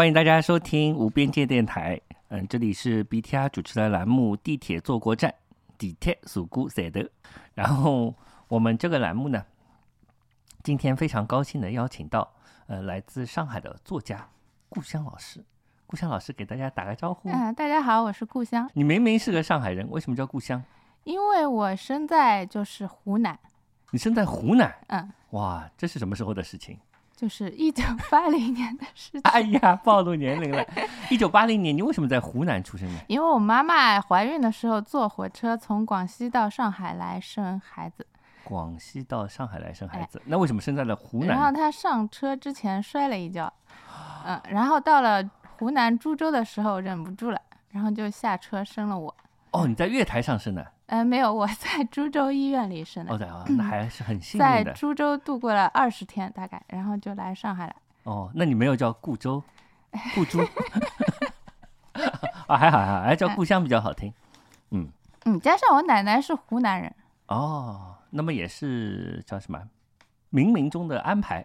欢迎大家收听无边界电台。嗯，这里是 BTR 主持的栏目《地铁坐过站》，地铁属姑写的。然后我们这个栏目呢，今天非常高兴的邀请到呃来自上海的作家故乡老师。故乡老师给大家打个招呼。嗯，大家好，我是故乡。你明明是个上海人，为什么叫故乡？因为我生在就是湖南。你生在湖南？嗯。哇，这是什么时候的事情？就是一九八零年的事情。哎呀，暴露年龄了！一九八零年，你为什么在湖南出生呢？因为我妈妈怀孕的时候坐火车从广西到上海来生孩子。广西到上海来生孩子，那为什么生在了湖南？然后她上车之前摔了一跤，嗯，然后到了。湖南株洲的时候忍不住了，然后就下车生了我。哦，你在月台上生的？呃，没有，我在 株洲医院里生的。哦，对啊，那还是很幸运的。在株洲度过了二十天大概，然后就来上海了。哦，那你没有叫故州，故株？啊，还好还好，还叫故乡比较好听。嗯嗯，加上我奶奶是湖南人。哦，那么也是叫什么？冥冥中的安排。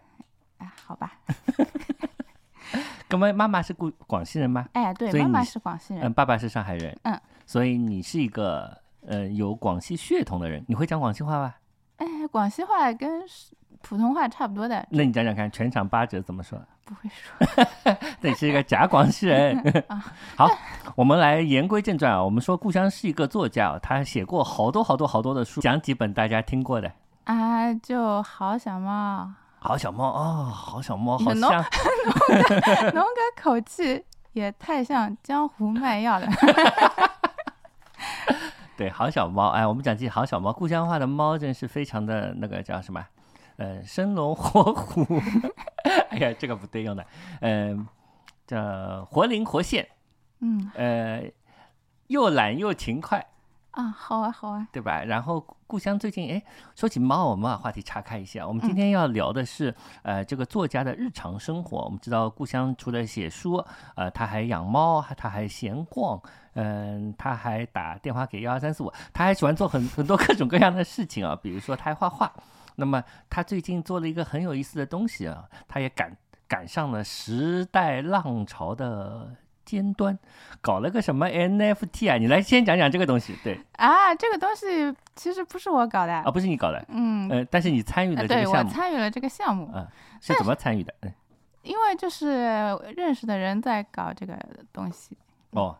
啊，好吧。那么妈妈是故广西人吗？哎，对，妈妈是广西人，嗯，爸爸是上海人，嗯，所以你是一个呃有广西血统的人。你会讲广西话吗？哎，广西话跟普通话差不多的。那你讲讲看，全场八折怎么说？不会说。你是一个假广西人。好，我们来言归正传啊。我们说故乡是一个作家，他写过好多好多好多的书，讲几本大家听过的。啊，就好小猫。好小猫哦，好小猫，好像，侬个口气也太像江湖卖药的。对，好小猫，哎，我们讲起好小猫，故乡话的猫真是非常的那个叫什么？呃，生龙活虎。哎呀，这个不对用的，嗯，叫活灵活现。嗯。呃，又懒又勤快。啊，好啊，好啊，对吧？然后故乡最近，哎，说起猫，我们把话题岔开一下。我们今天要聊的是，呃，这个作家的日常生活。我们知道，故乡除了写书，呃，他还养猫，他还闲逛，嗯，他还打电话给幺二三四五，他还喜欢做很很多各种各样的事情啊。比如说，他还画画。那么，他最近做了一个很有意思的东西啊，他也赶赶上了时代浪潮的。尖端搞了个什么 NFT 啊？你来先讲讲这个东西。对啊，这个东西其实不是我搞的啊，不是你搞的。嗯，呃，但是你参与了这个项目。对，我参与了这个项目。嗯，是怎么参与的？嗯，因为就是认识的人在搞这个东西。哦。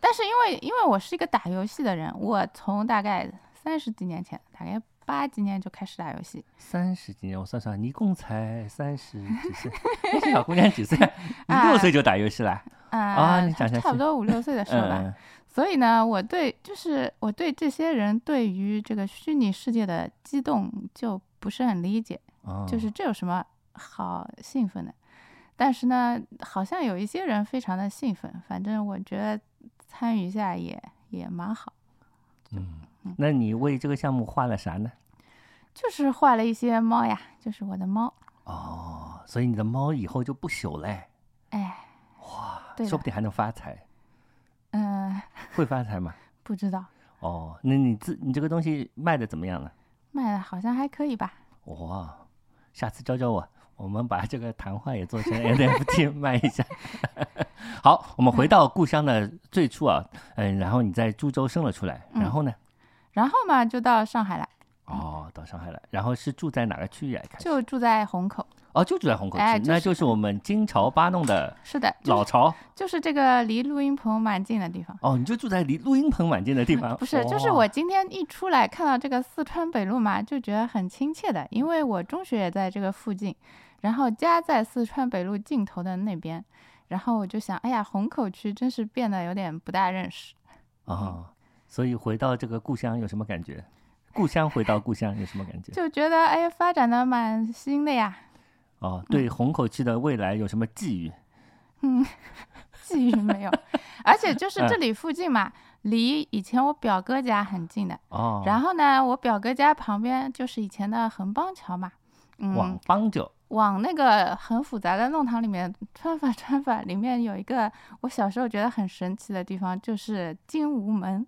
但是因为因为我是一个打游戏的人，我从大概三十几年前，大概。八几年就开始打游戏，三十几年，我算算，你一共才三十几岁，这小姑娘几岁？你六岁就打游戏了？啊，你讲讲，差不多五六岁的时候吧。所以呢，我对就是我对这些人对于这个虚拟世界的激动就不是很理解，就是这有什么好兴奋的？但是呢，好像有一些人非常的兴奋，反正我觉得参与一下也也蛮好。嗯。那你为这个项目画了啥呢？就是画了一些猫呀，就是我的猫。哦，所以你的猫以后就不朽嘞。说不定还能发财。嗯，会发财吗？不知道。哦，那你自你这个东西卖的怎么样了？卖的好像还可以吧。哇，下次教教我，我们把这个谈话也做成 NFT 卖一下。好，我们回到故乡的最初啊，嗯，然后你在株洲生了出来，然后呢？然后嘛，就到上海来。哦，到上海来，然后是住在哪个区域啊？就住在虹口。哦，就住在虹口区，那就是我们金朝八弄的。是的，老巢。就是这个离录音棚蛮近的地方。哦，你就住在离录音棚蛮近的地方。不是，就是我今天一出来看到这个四川北路嘛，就觉得很亲切的，因为我中学也在这个附近，然后家在四川北路尽头的那边，然后我就想，哎呀，虹口区真是变得有点不大认识。哦。所以回到这个故乡有什么感觉？故乡回到故乡有什么感觉？就觉得哎，发展的蛮新的呀。哦，对虹口区的未来有什么寄语？嗯，寄语没有。而且就是这里附近嘛，离以前我表哥家很近的。哦。然后呢，我表哥家旁边就是以前的横浜桥嘛。嗯。往浜桥。往那个很复杂的弄堂里面穿法穿法，里面有一个我小时候觉得很神奇的地方，就是金吾门。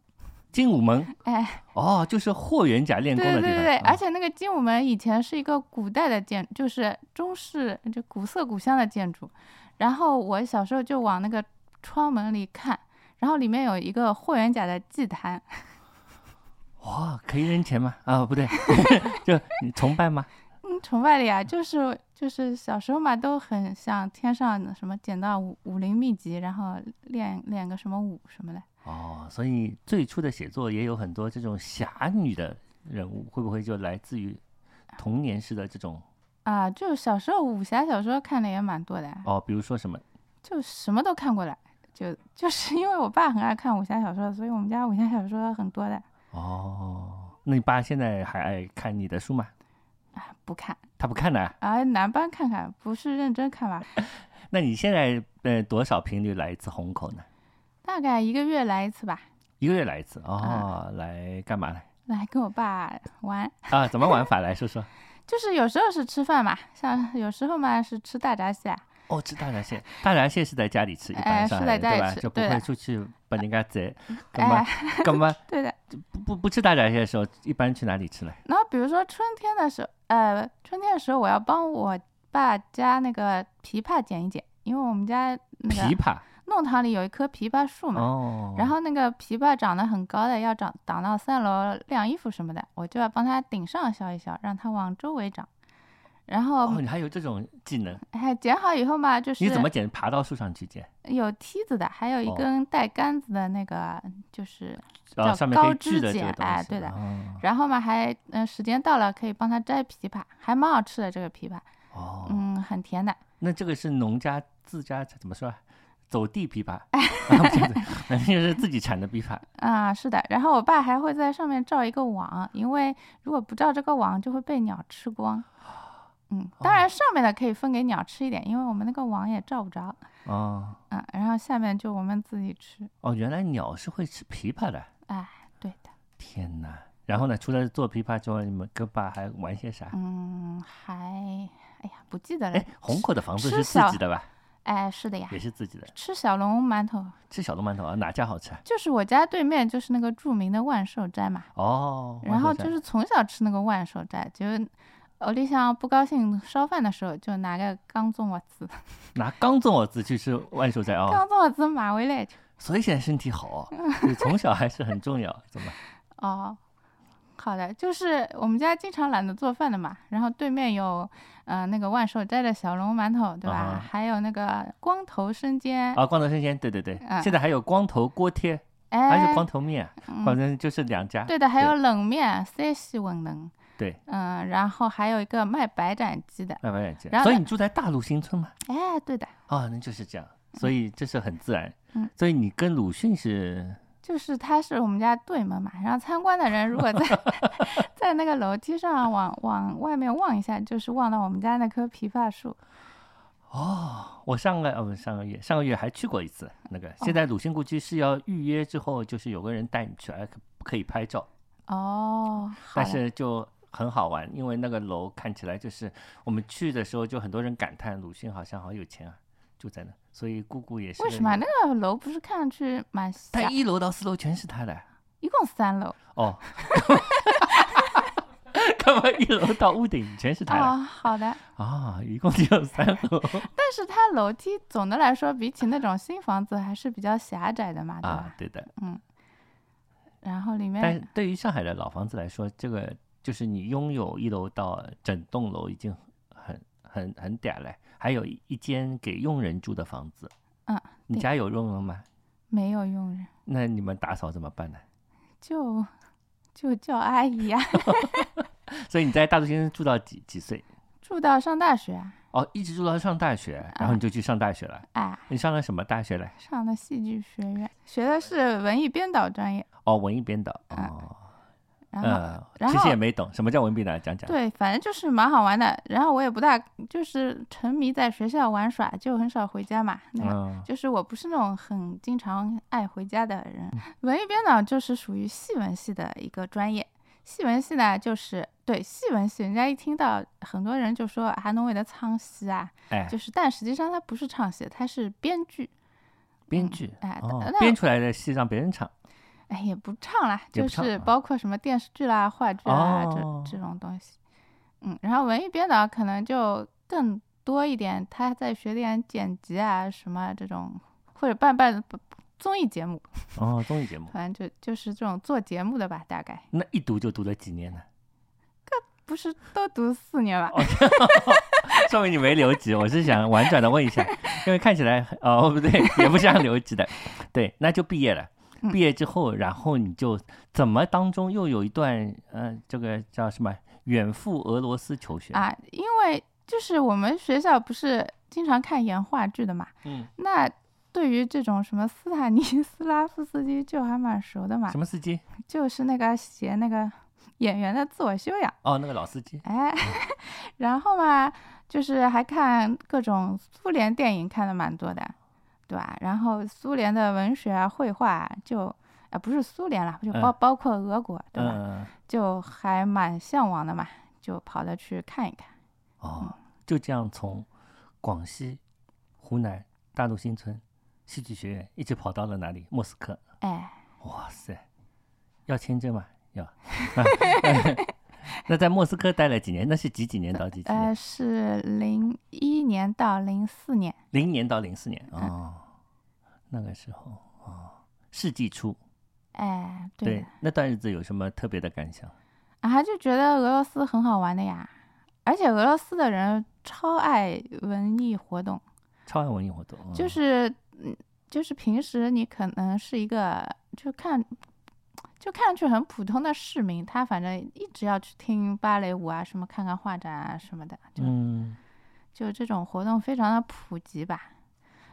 精武门，哎，哦，就是霍元甲练功的地方。对对对，而且那个精武门以前是一个古代的建，就是中式就古色古香的建筑。然后我小时候就往那个窗门里看，然后里面有一个霍元甲的祭坛。哇，可以扔钱吗？啊，不对，就你崇拜吗？嗯，崇拜的呀，就是就是小时候嘛，都很想天上什么捡到武武林秘籍，然后练练个什么武什么的。哦，所以最初的写作也有很多这种侠女的人物，会不会就来自于童年时的这种？啊，就小时候武侠小说看的也蛮多的。哦，比如说什么？就什么都看过了，就就是因为我爸很爱看武侠小说，所以我们家武侠小说很多的。哦，那你爸现在还爱看你的书吗？啊，不看，他不看的。啊，男班看看，不是认真看吧？那你现在呃多少频率来一次虹口呢？大概一个月来一次吧。一个月来一次哦，来干嘛呢？来跟我爸玩。啊，怎么玩法来说说？就是有时候是吃饭嘛，像有时候嘛是吃大闸蟹。哦，吃大闸蟹，大闸蟹是在家里吃，一般上对吧？就不会出去把人家宰。干嘛？干嘛？对的。不不不吃大闸蟹的时候，一般去哪里吃呢？然后比如说春天的时候，呃，春天的时候我要帮我爸家那个枇杷剪一剪，因为我们家那个枇杷弄堂里有一棵枇杷树嘛。哦。然后那个枇杷长得很高的，要长长到三楼晾衣服什么的，我就要帮它顶上削一削，让它往周围长。然后哦，你还有这种技能？哎，剪好以后嘛，就是你怎么剪？爬到树上去剪？有梯子的，还有一根带杆子的那个，就是叫高枝剪。哎，对的。然后嘛，还嗯，时间到了可以帮他摘枇杷，还蛮好吃的这个枇杷。哦。嗯，很甜的。那这个是农家自家怎么说？走地枇杷，那就是自己产的枇杷。啊，是的。然后我爸还会在上面罩一个网，因为如果不罩这个网，就会被鸟吃光。嗯，当然上面的可以分给鸟吃一点，因为我们那个网也罩不着。哦。嗯，然后下面就我们自己吃。哦，原来鸟是会吃枇杷的。哎，对的。天哪！然后呢？除了做枇杷之外，你们跟爸还玩些啥？嗯，还，哎呀，不记得了。哎，虹口的房子是自己的吧？哎，是的呀。也是自己的。吃小笼馒头。吃小笼馒头啊？哪家好吃？就是我家对面，就是那个著名的万寿斋嘛。哦。然后就是从小吃那个万寿斋，就。我里向不高兴烧饭的时候，就拿个钢粽子子，拿钢粽子子去吃万寿斋啊！钢粽子买回来，所以现在身体好，从小还是很重要，怎么？哦，好的，就是我们家经常懒得做饭的嘛，然后对面有呃那个万寿斋的小笼馒头，对吧？还有那个光头生煎啊，光头生煎，对对对，现在还有光头锅贴，还是光头面，反正就是两家。对的，还有冷面，山西文冷。对，嗯，然后还有一个卖白斩鸡的，卖白斩鸡。所以你住在大陆新村吗？哎，对的。哦，那就是这样，所以这是很自然。嗯，所以你跟鲁迅是，就是他是我们家对门嘛，然后参观的人如果在 在那个楼梯上往往外面望一下，就是望到我们家那棵枇杷树。哦，我上个哦不上个月上个月还去过一次那个。现在鲁迅故居是要预约之后，就是有个人带你去，还可以拍照。哦，但是就。很好玩，因为那个楼看起来就是我们去的时候，就很多人感叹鲁迅好像好有钱啊，住在那。所以姑姑也是。为什么那个楼不是看上去蛮？他一楼到四楼全是他的。一共三楼。哦。干嘛一楼到屋顶全是他的？哦，好的。啊，一共只有三楼。但是它楼梯总的来说比起那种新房子还是比较狭窄的嘛，对吧？啊，对的。嗯。然后里面。但对于上海的老房子来说，这个。就是你拥有一楼到整栋楼已经很很很嗲了，还有一间给佣人住的房子。嗯，你家有佣人吗？没有佣人。那你们打扫怎么办呢？就就叫阿姨呀。所以你在大竹先住到几几岁？住到上大学。哦，一直住到上大学，然后你就去上大学了。哎，你上了什么大学嘞？上了戏剧学院，学的是文艺编导专业。哦，文艺编导。哦。然后，其实也没懂什么叫文笔呢，讲讲。对，反正就是蛮好玩的。然后我也不大，就是沉迷在学校玩耍，就很少回家嘛。那个，就是我不是那种很经常爱回家的人。文艺编导就是属于戏文系的一个专业。戏文系呢，就是对戏文系，人家一听到，很多人就说啊，侬为的唱戏啊，哎，就是，但实际上他不是唱戏，他是编剧。编剧，哎，编出来的戏让别人唱。哎，也不唱啦，就是包括什么电视剧啦、话剧啦这这种东西。嗯，然后文艺编导可能就更多一点，他在学点剪辑啊什么这种，或者办办综艺节目。哦，综艺节目，反正就就是这种做节目的吧，大概。那一读就读了几年呢？不是都读四年吧？说明你没留级。我是想婉转的问一下，因为看起来哦不对，也不像留级的。对，那就毕业了。毕业之后，然后你就怎么当中又有一段呃，这个叫什么远赴俄罗斯求学啊？因为就是我们学校不是经常看演话剧的嘛。嗯。那对于这种什么斯坦尼斯拉夫斯基就还蛮熟的嘛。什么司机？就是那个写那个。演员的自我修养哦，那个老司机哎，然后嘛，就是还看各种苏联电影，看的蛮多的，对吧？然后苏联的文学啊、绘画，就啊不是苏联了，就包包括俄国，对吧？就还蛮向往的嘛，就跑着去看一看。哦，就这样从广西、湖南大陆新村戏剧学院一直跑到了哪里？莫斯科。哎，哇塞，要签证吗？有，那在莫斯科待了几年？那是几几年到几几年？呃，是零一年到零四年。零年到零四年哦，那个时候哦，世纪初。哎，对，那段日子有什么特别的感想？啊，就觉得俄罗斯很好玩的呀，而且俄罗斯的人超爱文艺活动，超爱文艺活动，就是嗯，就是平时你可能是一个就看。就看上去很普通的市民，他反正一直要去听芭蕾舞啊，什么看看画展啊什么的，就就这种活动非常的普及吧。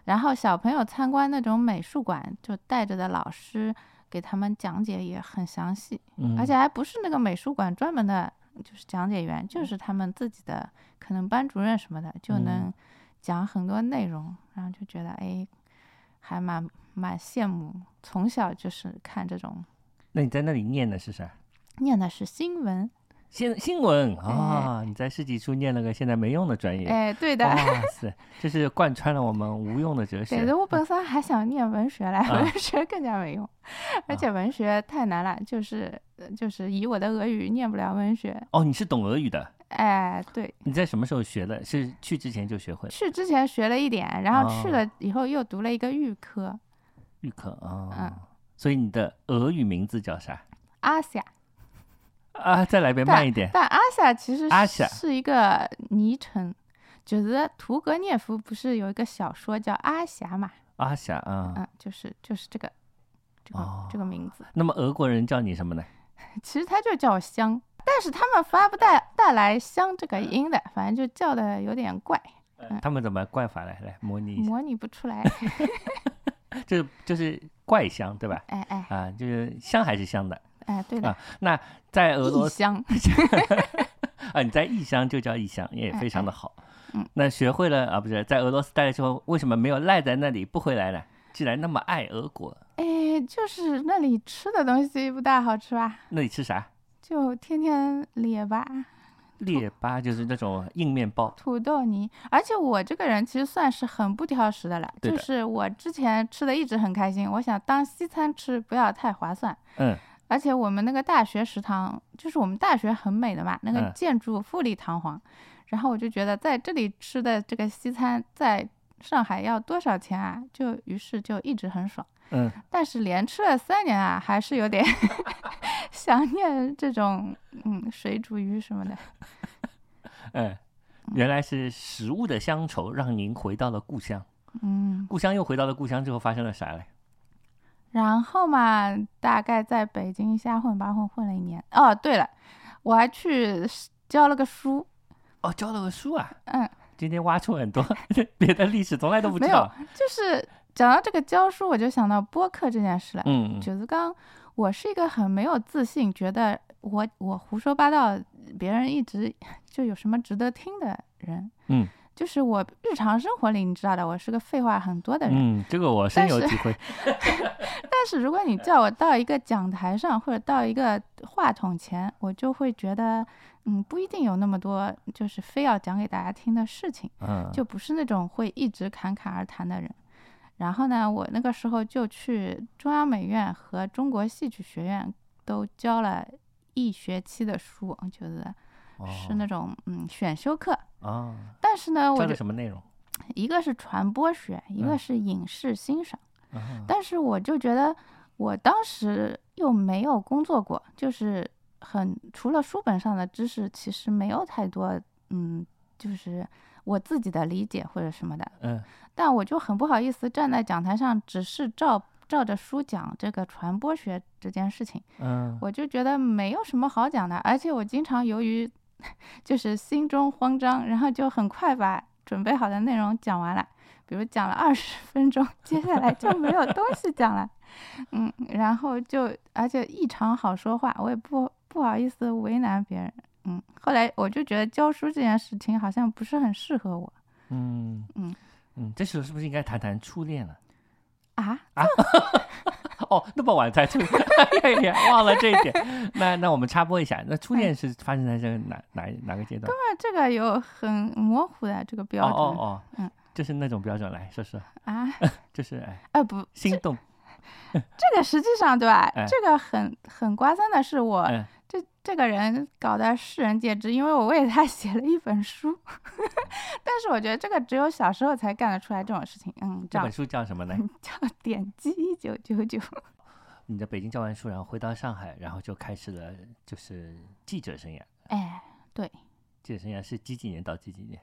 然后小朋友参观那种美术馆，就带着的老师给他们讲解也很详细，而且还不是那个美术馆专门的，就是讲解员，就是他们自己的可能班主任什么的，就能讲很多内容，然后就觉得哎，还蛮蛮羡慕，从小就是看这种。那你在那里念的是啥？念的是新闻。新新闻啊！你在世纪初念了个现在没用的专业。哎，对的。哇塞，这是贯穿了我们无用的哲学。对的，我本身还想念文学来，文学更加没用，而且文学太难了，就是就是以我的俄语念不了文学。哦，你是懂俄语的？哎，对。你在什么时候学的？是去之前就学会？去之前学了一点，然后去了以后又读了一个预科。预科啊。嗯。所以你的俄语名字叫啥？阿夏。啊，再来一遍，慢一点。但阿夏其实是一个昵称，就是屠格涅夫不是有一个小说叫《阿霞》嘛？阿霞啊。嗯，就是就是这个这个这个名字。那么俄国人叫你什么呢？其实他就叫香，但是他们发不带带来香这个音的，反正就叫的有点怪。他们怎么怪法来？来模拟。模拟不出来。就就是怪香，对吧？哎哎，啊，就是香还是香的。哎，对的。那在俄罗斯，香啊，你在异乡就叫异乡，也非常的好。嗯，那学会了啊，不是在俄罗斯待了之后，为什么没有赖在那里不回来呢？既然那么爱俄国，哎，就是那里吃的东西不大好吃吧？那里吃啥？就天天列巴。列巴就是那种硬面包，土豆泥。而且我这个人其实算是很不挑食的了，就是我之前吃的一直很开心。我想当西餐吃不要太划算，嗯。而且我们那个大学食堂，就是我们大学很美的嘛，那个建筑富丽堂皇。然后我就觉得在这里吃的这个西餐，在上海要多少钱啊？就于是就一直很爽。嗯，但是连吃了三年啊，还是有点 想念这种嗯水煮鱼什么的。嗯，原来是食物的乡愁让您回到了故乡。嗯，故乡又回到了故乡之后发生了啥嘞？然后嘛，大概在北京瞎混八混混了一年。哦，对了，我还去教了个书。哦，教了个书啊？嗯，今天挖出很多 别的历史，从来都不知道。没有，就是。讲到这个教书，我就想到播客这件事了。嗯，九子刚，我是一个很没有自信，觉得我我胡说八道，别人一直就有什么值得听的人。嗯，就是我日常生活里，你知道的，我是个废话很多的人。嗯，这个我深有体会。但是如果你叫我到一个讲台上，或者到一个话筒前，我就会觉得，嗯，不一定有那么多，就是非要讲给大家听的事情。嗯，就不是那种会一直侃侃而谈的人。然后呢，我那个时候就去中央美院和中国戏曲学院都教了一学期的书，就是是那种嗯选修课，啊。但是呢，我教的什么内容？一个是传播学，一个是影视欣赏。但是我就觉得，我当时又没有工作过，就是很除了书本上的知识，其实没有太多，嗯，就是我自己的理解或者什么的。嗯。但我就很不好意思站在讲台上，只是照照着书讲这个传播学这件事情。嗯。我就觉得没有什么好讲的，而且我经常由于 就是心中慌张，然后就很快把准备好的内容讲完了。比如讲了二十分钟，接下来就没有东西讲了，嗯，然后就而且异常好说话，我也不不好意思为难别人，嗯，后来我就觉得教书这件事情好像不是很适合我，嗯嗯嗯，这时候是不是应该谈谈初恋了？啊啊！哦，那么晚才初恋，忘了这一点。那那我们插播一下，那初恋是发生在这个哪哪哪个阶段？哥们，这个有很模糊的这个标准，哦哦，嗯。就是那种标准来说说啊，就是哎，呃不，心动。这个实际上对吧？这个很很瓜三的是我这这个人搞得世人皆知，因为我为他 写了一本书。但是我觉得这个只有小时候才干得出来这种事情。嗯，这本书叫什么呢？叫《点击一九九九》。你在北京教完书，然后回到上海，然后就开始了就是记者生涯。哎，对，记者生涯是几几年到几几年？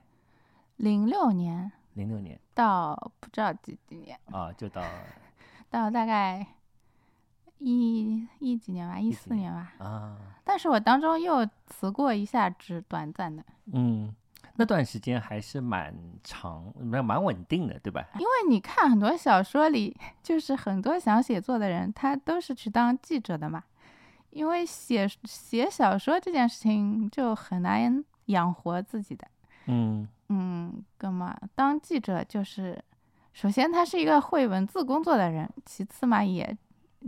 零六年。零六年到不知道几几年啊，就到到大概一一几年吧，一四年吧啊。但是我当中又辞过一下职，短暂的。嗯，那段时间还是蛮长，蛮蛮稳定的，对吧？因为你看很多小说里，就是很多想写作的人，他都是去当记者的嘛。因为写写小说这件事情就很难养活自己的。嗯。嗯，干嘛当记者就是，首先他是一个会文字工作的人，其次嘛也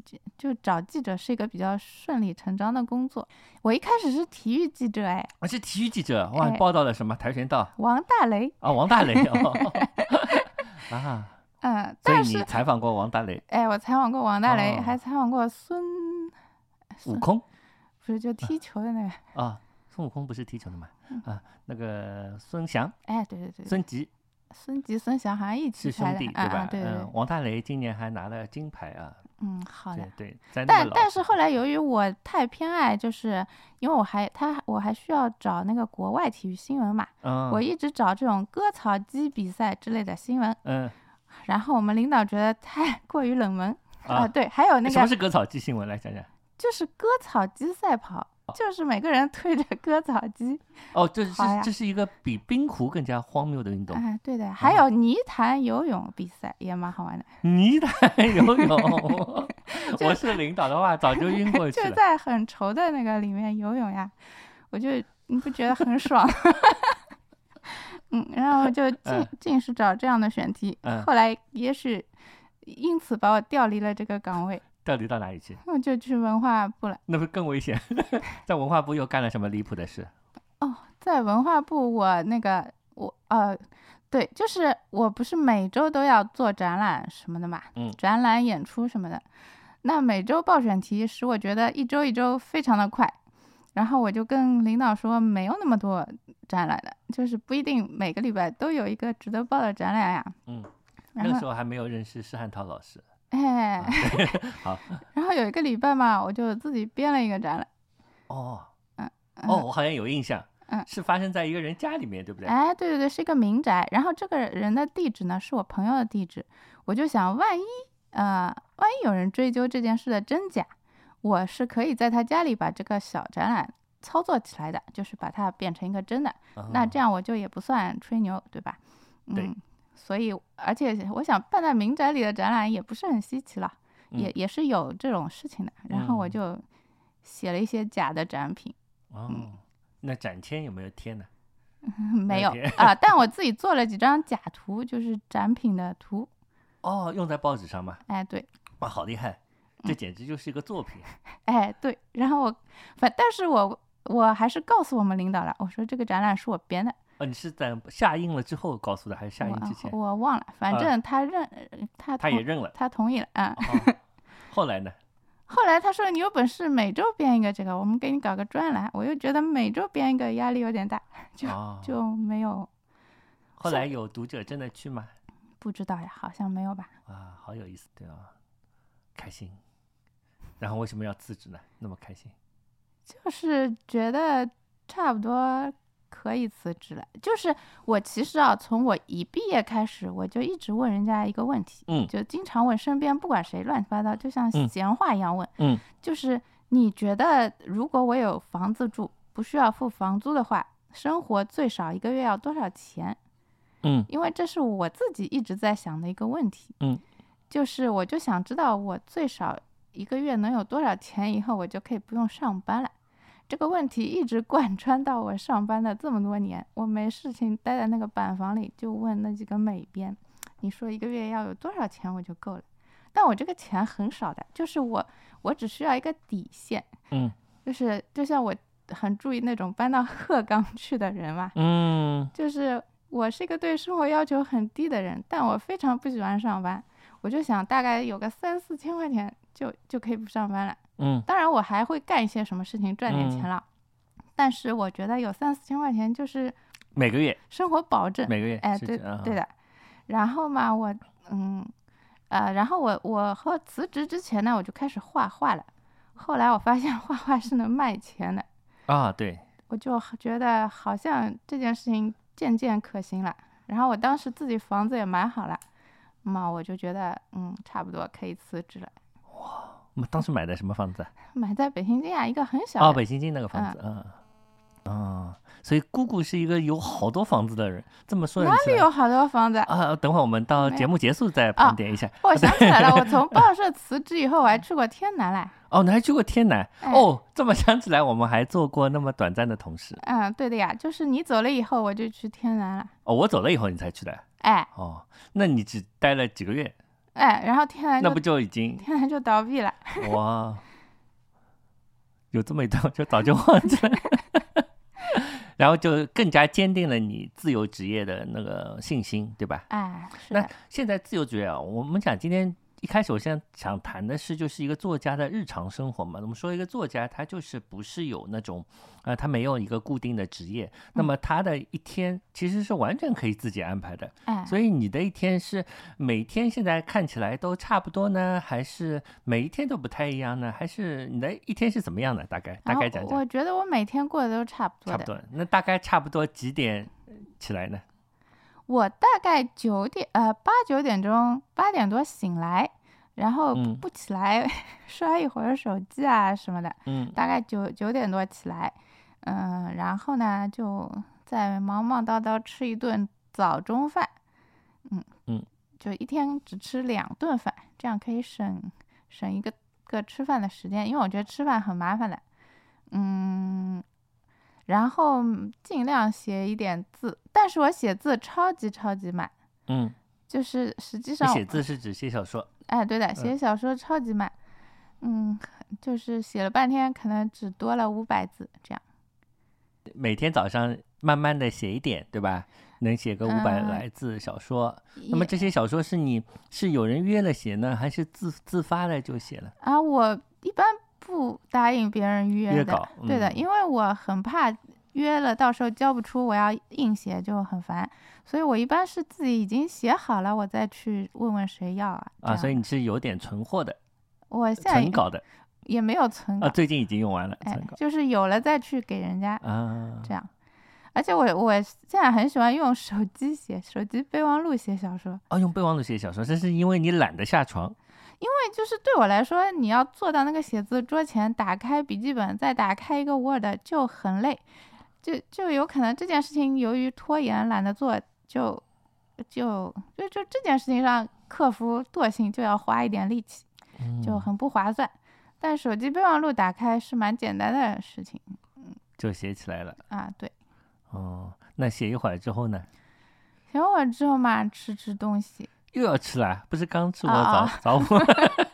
就就找记者是一个比较顺理成章的工作。我一开始是体育记者，哎，我是体育记者，哇，报道了什么跆拳道？王大雷啊，王大雷 啊，嗯，所以你采访过王大雷？哎，我采访过王大雷，还采访过孙悟空，不是就踢球的那个啊。孙悟空不是踢球的吗？啊，那个孙翔，哎，对对对，孙吉，孙吉、孙翔好像一起是兄弟对吧？对对。王大雷今年还拿了金牌啊。嗯，好的。对，但但是后来由于我太偏爱，就是因为我还他我还需要找那个国外体育新闻嘛，嗯，我一直找这种割草机比赛之类的新闻，嗯，然后我们领导觉得太 过于冷门啊，对，还有那个什么是割草机新闻来讲讲？就是割草机赛跑。就是每个人推着 割草机哦，这是这是一个比冰壶更加荒谬的运动。哎，对的，还有泥潭游泳比赛也蛮好玩的。泥潭游泳，我是领导的话早就晕过去了。就在很稠的那个里面游泳呀，我就你不觉得很爽？嗯，然后就尽尽是找这样的选题。后来也是因此把我调离了这个岗位。调离到哪里去？那就去文化部了。那不更危险？在文化部又干了什么离谱的事？哦，在文化部，我那个我呃，对，就是我不是每周都要做展览什么的嘛，嗯，展览演出什么的。那每周报选题使我觉得一周一周非常的快，然后我就跟领导说没有那么多展览的，就是不一定每个礼拜都有一个值得报的展览呀。嗯，那个时候还没有认识施汉涛老师。哎，好。然后有一个礼拜嘛，我就自己编了一个展览。哦，嗯，哦，我好像有印象，嗯，是发生在一个人家里面，对不对？哎，对对对，是一个民宅。然后这个人的地址呢，是我朋友的地址。我就想，万一，呃，万一有人追究这件事的真假，我是可以在他家里把这个小展览操作起来的，就是把它变成一个真的。那这样我就也不算吹牛，对吧？对。所以，而且我想办在民宅里的展览也不是很稀奇了，也也是有这种事情的。然后我就写了一些假的展品。哦，那展签有没有贴呢？没有啊，但我自己做了几张假图，就是展品的图。哦，用在报纸上吗？哎，对。哇，好厉害！这简直就是一个作品。哎，对。然后我反，但是我我还是告诉我们领导了，我说这个展览是我编的。哦，你是在下映了之后告诉的，还是下映之前？我忘了，反正他认，他他也认了，他同意了啊。后来呢？后来他说你有本事每周编一个这个，我们给你搞个专栏。我又觉得每周编一个压力有点大，就就没有。后来有读者真的去吗？不知道呀，好像没有吧。啊，好有意思，对啊，开心。然后为什么要辞职呢？那么开心？就是觉得差不多可以辞职了。就是我其实啊，从我一毕业开始，我就一直问人家一个问题，嗯，就经常问身边不管谁乱七八糟，就像闲话一样问，嗯，就是你觉得如果我有房子住，不需要付房租的话，生活最少一个月要多少钱？嗯，因为这是我自己一直在想的一个问题，嗯，就是我就想知道我最少一个月能有多少钱，以后我就可以不用上班了。这个问题一直贯穿到我上班的这么多年，我没事情待在那个板房里，就问那几个美编，你说一个月要有多少钱我就够了。但我这个钱很少的，就是我我只需要一个底线，嗯，就是就像我很注意那种搬到鹤岗 去的人嘛，嗯，就是。我是一个对生活要求很低的人，但我非常不喜欢上班。我就想大概有个三四千块钱就就可以不上班了。嗯，当然我还会干一些什么事情赚点钱了。但是我觉得有三四千块钱就是每个月生活保证。每个月，哎，对对的。然后嘛，我嗯呃，然后我我和辞职之前呢，我就开始画画了。后来我发现画画是能卖钱的。啊，对。我就觉得好像这件事情。渐渐可行了，然后我当时自己房子也买好了，嘛我就觉得嗯差不多可以辞职了。哇，我们当时买的什么房子？买在北新泾啊，一个很小的。哦，北新泾那个房子，嗯，啊，所以姑姑是一个有好多房子的人。这么说，哪里有好多房子啊？等会儿我们到节目结束再盘点一下。我想起来了，我从 报社辞职以后，我还去过天南嘞。哦，你还去过天南？哦，这么想起来，我们还做过那么短暂的同事。嗯，对的呀，就是你走了以后，我就去天南了。哦，我走了以后你才去的？哎，哦，那你只待了几个月？哎，然后天蓝那不就已经天蓝就倒闭了？哇，有这么一段，就早就忘记了。然后就更加坚定了你自由职业的那个信心，对吧？哎，那现在自由职业啊，我们讲今天。一开始我现在想谈的是，就是一个作家的日常生活嘛。我们说一个作家，他就是不是有那种，呃，他没有一个固定的职业，那么他的一天其实是完全可以自己安排的。所以你的一天是每天现在看起来都差不多呢，还是每一天都不太一样呢？还是你的一天是怎么样的？大概大概讲讲。我觉得我每天过的都差不多。差不多。那大概差不多几点起来呢？我大概九点，呃，八九点钟，八点多醒来。然后不起来，刷一会儿手机啊什么的。嗯，大概九九点多起来，嗯，然后呢就再忙忙叨叨吃一顿早中饭。嗯嗯，就一天只吃两顿饭，这样可以省省一个个吃饭的时间，因为我觉得吃饭很麻烦的。嗯，然后尽量写一点字，但是我写字超级超级慢。嗯，就是实际上写字是指写小说。哎，对的，写小说超级慢，嗯，就是写了半天，可能只多了五百字这样。每天早上慢慢的写一点，对吧？能写个五百来字小说。那么这些小说是你是有人约了写呢，还是自自发的就写了？啊，我一般不答应别人约的，对的，因为我很怕。约了，到时候交不出，我要硬写就很烦，所以我一般是自己已经写好了，我再去问问谁要啊。啊，所以你是有点存货的，我现在存稿的也没有存啊，最近已经用完了。哎，就是有了再去给人家啊，这样。而且我我现在很喜欢用手机写，手机备忘录写小说。哦，用备忘录写小说，这是因为你懒得下床。因为就是对我来说，你要坐到那个写字桌前，打开笔记本，再打开一个 Word 就很累。就就有可能这件事情由于拖延懒得做，就就就就这件事情上克服惰性就要花一点力气，就很不划算。但手机备忘录打开是蛮简单的事情，嗯，就写起来了啊。对，哦，那写一会儿之后呢？写一会儿之后嘛，吃吃东西。又要吃了？不是刚吃过早早午？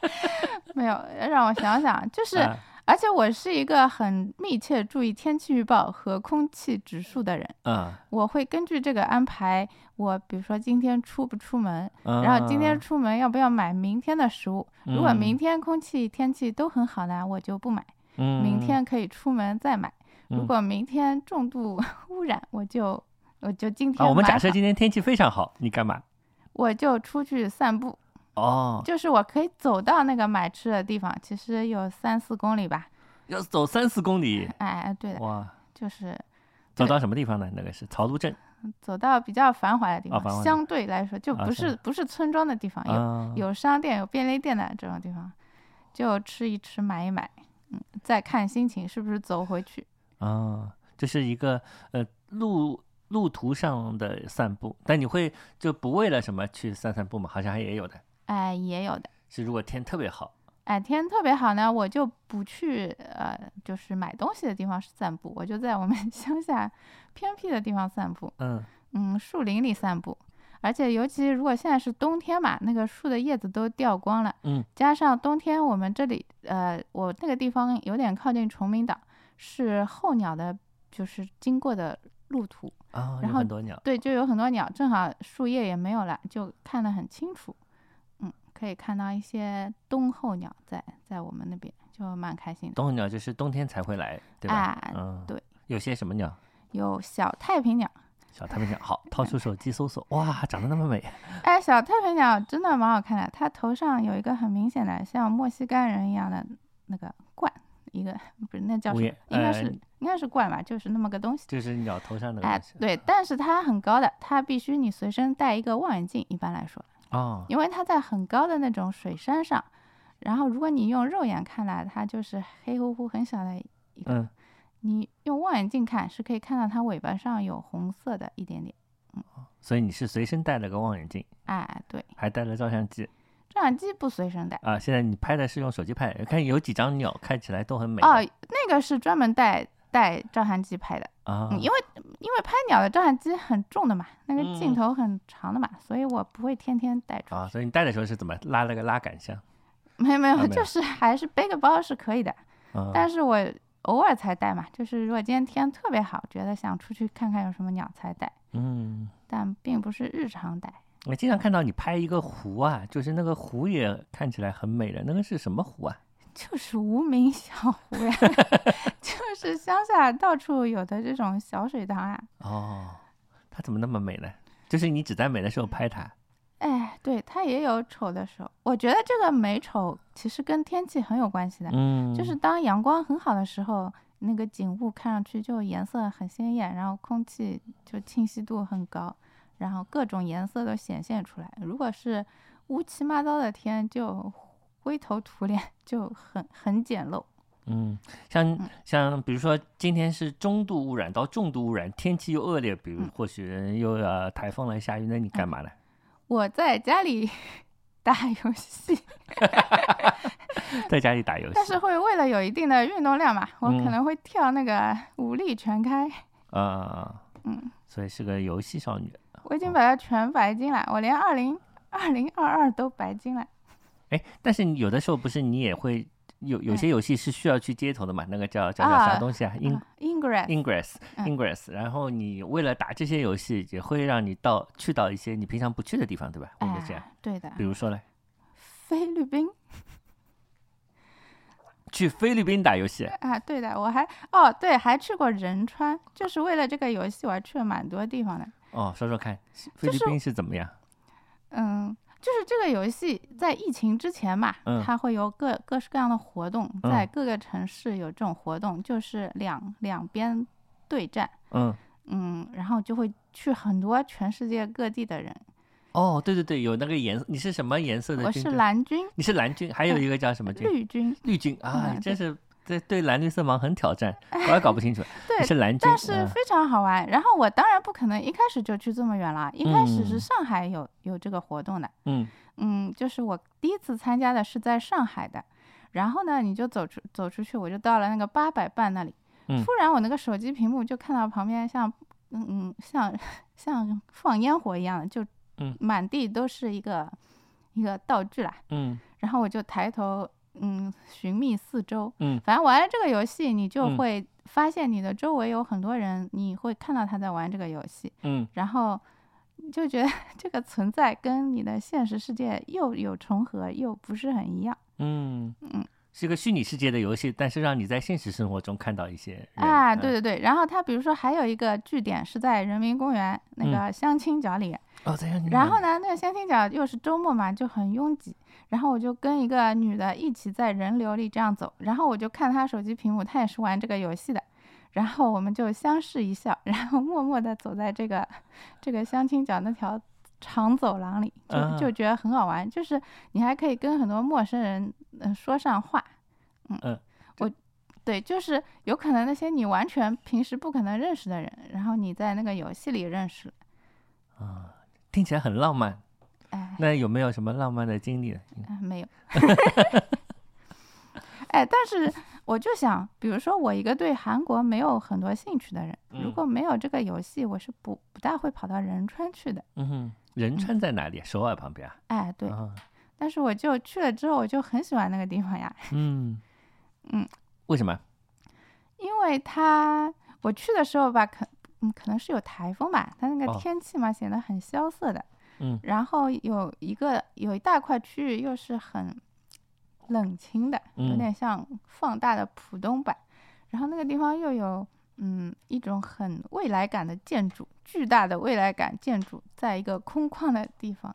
没有，让我想想，就是而且我是一个很密切注意天气预报和空气指数的人。嗯，我会根据这个安排，我比如说今天出不出门，然后今天出门要不要买明天的食物。如果明天空气天气都很好呢，我就不买。嗯，明天可以出门再买。如果明天重度 污染，我就我就今天。啊，我们假设今天天气非常好，你干嘛？我就出去散步。哦，就是我可以走到那个买吃的地方，其实有三四公里吧。要走三四公里？哎，对的。哇，就是走到什么地方呢？那个是曹都镇。走到比较繁华的地方，相对来说就不是不是村庄的地方，有有商店、有便利店的这种地方，就吃一吃、买一买，嗯，再看心情是不是走回去。啊，这是一个呃路路途上的散步，但你会就不为了什么去散散步吗？好像还也有的。哎，也有的。是如果天特别好。哎，天特别好呢，我就不去呃，就是买东西的地方散步，我就在我们乡下偏僻的地方散步。嗯嗯，树林里散步，而且尤其如果现在是冬天嘛，那个树的叶子都掉光了。嗯，加上冬天我们这里呃，我那个地方有点靠近崇明岛，是候鸟的，就是经过的路途啊，然后很多鸟。对，就有很多鸟，正好树叶也没有了，就看得很清楚。嗯可以看到一些冬候鸟在在我们那边，就蛮开心的。冬候鸟就是冬天才会来，对吧？嗯，对。有些什么鸟？有小太平鸟。小太平鸟，好，掏出手机搜索，哇，长得那么美。哎，小太平鸟真的蛮好看的，它头上有一个很明显的像墨西哥人一样的那个冠，一个不是那叫什么？应该是应该是冠吧，就是那么个东西。就是鸟头上的。哎，对，但是它很高的，它必须你随身带一个望远镜，一般来说。哦，因为它在很高的那种水山上，然后如果你用肉眼看来，它就是黑乎乎很小的一个，你用望远镜看是可以看到它尾巴上有红色的一点点，嗯，所以你是随身带了个望远镜，哎，对，还带了照相机，照相机不随身带啊，现在你拍的是用手机拍，看有几张鸟看起来都很美哦，那个是专门带。带照相机拍的啊，因为因为拍鸟的照相机很重的嘛，那个镜头很长的嘛，所以我不会天天带出去。啊，所以你带的时候是怎么拉了个拉杆箱？没有 没有，就是还是背个包是可以的，但是我偶尔才带嘛，就是如果今天天特别好，觉得想出去看看有什么鸟才带。嗯，但并不是日常带。我经常看到你拍一个湖啊，就是那个湖也看起来很美的，那个是什么湖啊？就是无名小湖呀，就是乡下到处有的这种小水塘啊。哦，它怎么那么美呢？就是你只在美的时候拍它。哎，对，它也有丑的时候。我觉得这个美丑其实跟天气很有关系的。嗯，就是当阳光很好的时候，那个景物看上去就颜色很鲜艳，然后空气就清晰度很高，然后各种颜色都显现出来。如果是乌漆嘛糟的天，就灰头土脸就很很简陋，嗯，像像比如说今天是中度污染到重度污染，天气又恶劣，比如或许又要台风来下雨，那你干嘛呢？我 在家里打游戏，在家里打游戏，但是会为了有一定的运动量嘛，我可能会跳那个武力全开，啊，嗯，所以是个游戏少女。我已经把它全白金了，我连二零二零二二都白金了。哎，但是你有的时候不是你也会有有些游戏是需要去街头的嘛？那个叫叫叫啥东西啊？Ingress，Ingress，Ingress。然后你为了打这些游戏，也会让你到去到一些你平常不去的地方，对吧？会不会这样？对的。比如说嘞，菲律宾。去菲律宾打游戏啊？对的，我还哦，对，还去过仁川，就是为了这个游戏，我还去了蛮多地方的。哦，说说看，菲律宾是怎么样？嗯。就是这个游戏在疫情之前嘛，它会有各各式各样的活动，在各个城市有这种活动，就是两两边对战，嗯嗯，然后就会去很多全世界各地的人。哦，对对对，有那个颜色，你是什么颜色的？我是蓝军。你是蓝军，还有一个叫什么军？绿军。绿军啊，真是。这对蓝绿色盲很挑战，我也搞不清楚。对，是蓝军，但是非常好玩。然后我当然不可能一开始就去这么远了，一开始是上海有有这个活动的。嗯嗯，就是我第一次参加的是在上海的。然后呢，你就走出走出去，我就到了那个八佰伴那里。突然我那个手机屏幕就看到旁边像嗯嗯像像放烟火一样的，就满地都是一个一个道具啦。嗯，然后我就抬头。嗯寻觅四周，嗯，反正玩了这个游戏，你就嗯。会发现你的周围有很多人，你会看到他在玩这个游戏，嗯。然后就觉得 这个存在跟你的现实世界又有重合，又不是很一样。嗯。嗯，是个虚拟世界的游戏，但是让你在现实生活中看到一些人啊，嗯对对对，然后它比如说还有一个据点是在人民公园那个相亲角里，哦，这样。然后呢，那个相亲角又是周末嘛，就很拥挤。然后我就跟一个女的一起在人流里这样走，然后我就看她手机屏幕，她也是玩这个游戏的。然后我们就相视一笑，然后默默地走在这个这个相亲角那条长走廊里，就啊就觉得很好玩。就是你还可以跟很多陌生人说上话，嗯，嗯我对，就是有可能那些你完全平时不可能认识的人，然后你在那个游戏里认识了，啊，听起来很浪漫。哎，那有没有什么浪漫的经历呢？啊，没有。哎，但是我就想，比如说我一个对韩国没有很多兴趣的人，如嗯果没有这个游戏，我是不不大会跑到仁川去的。嗯哼，仁川在哪里？首尔旁边啊。哎，对，啊，但是我就去了之后，我就很喜欢那个地方呀，嗯 嗯，为什么？因为它我去的时候吧，可嗯可能是有台风吧，它那个哦天气嘛显得很萧瑟的，嗯然后有一个有一大块区域又是很冷清的，有嗯点像放大的浦东版。然后那个地方又有嗯一种很未来感的建筑，巨大的未来感建筑，在一个空旷的地方，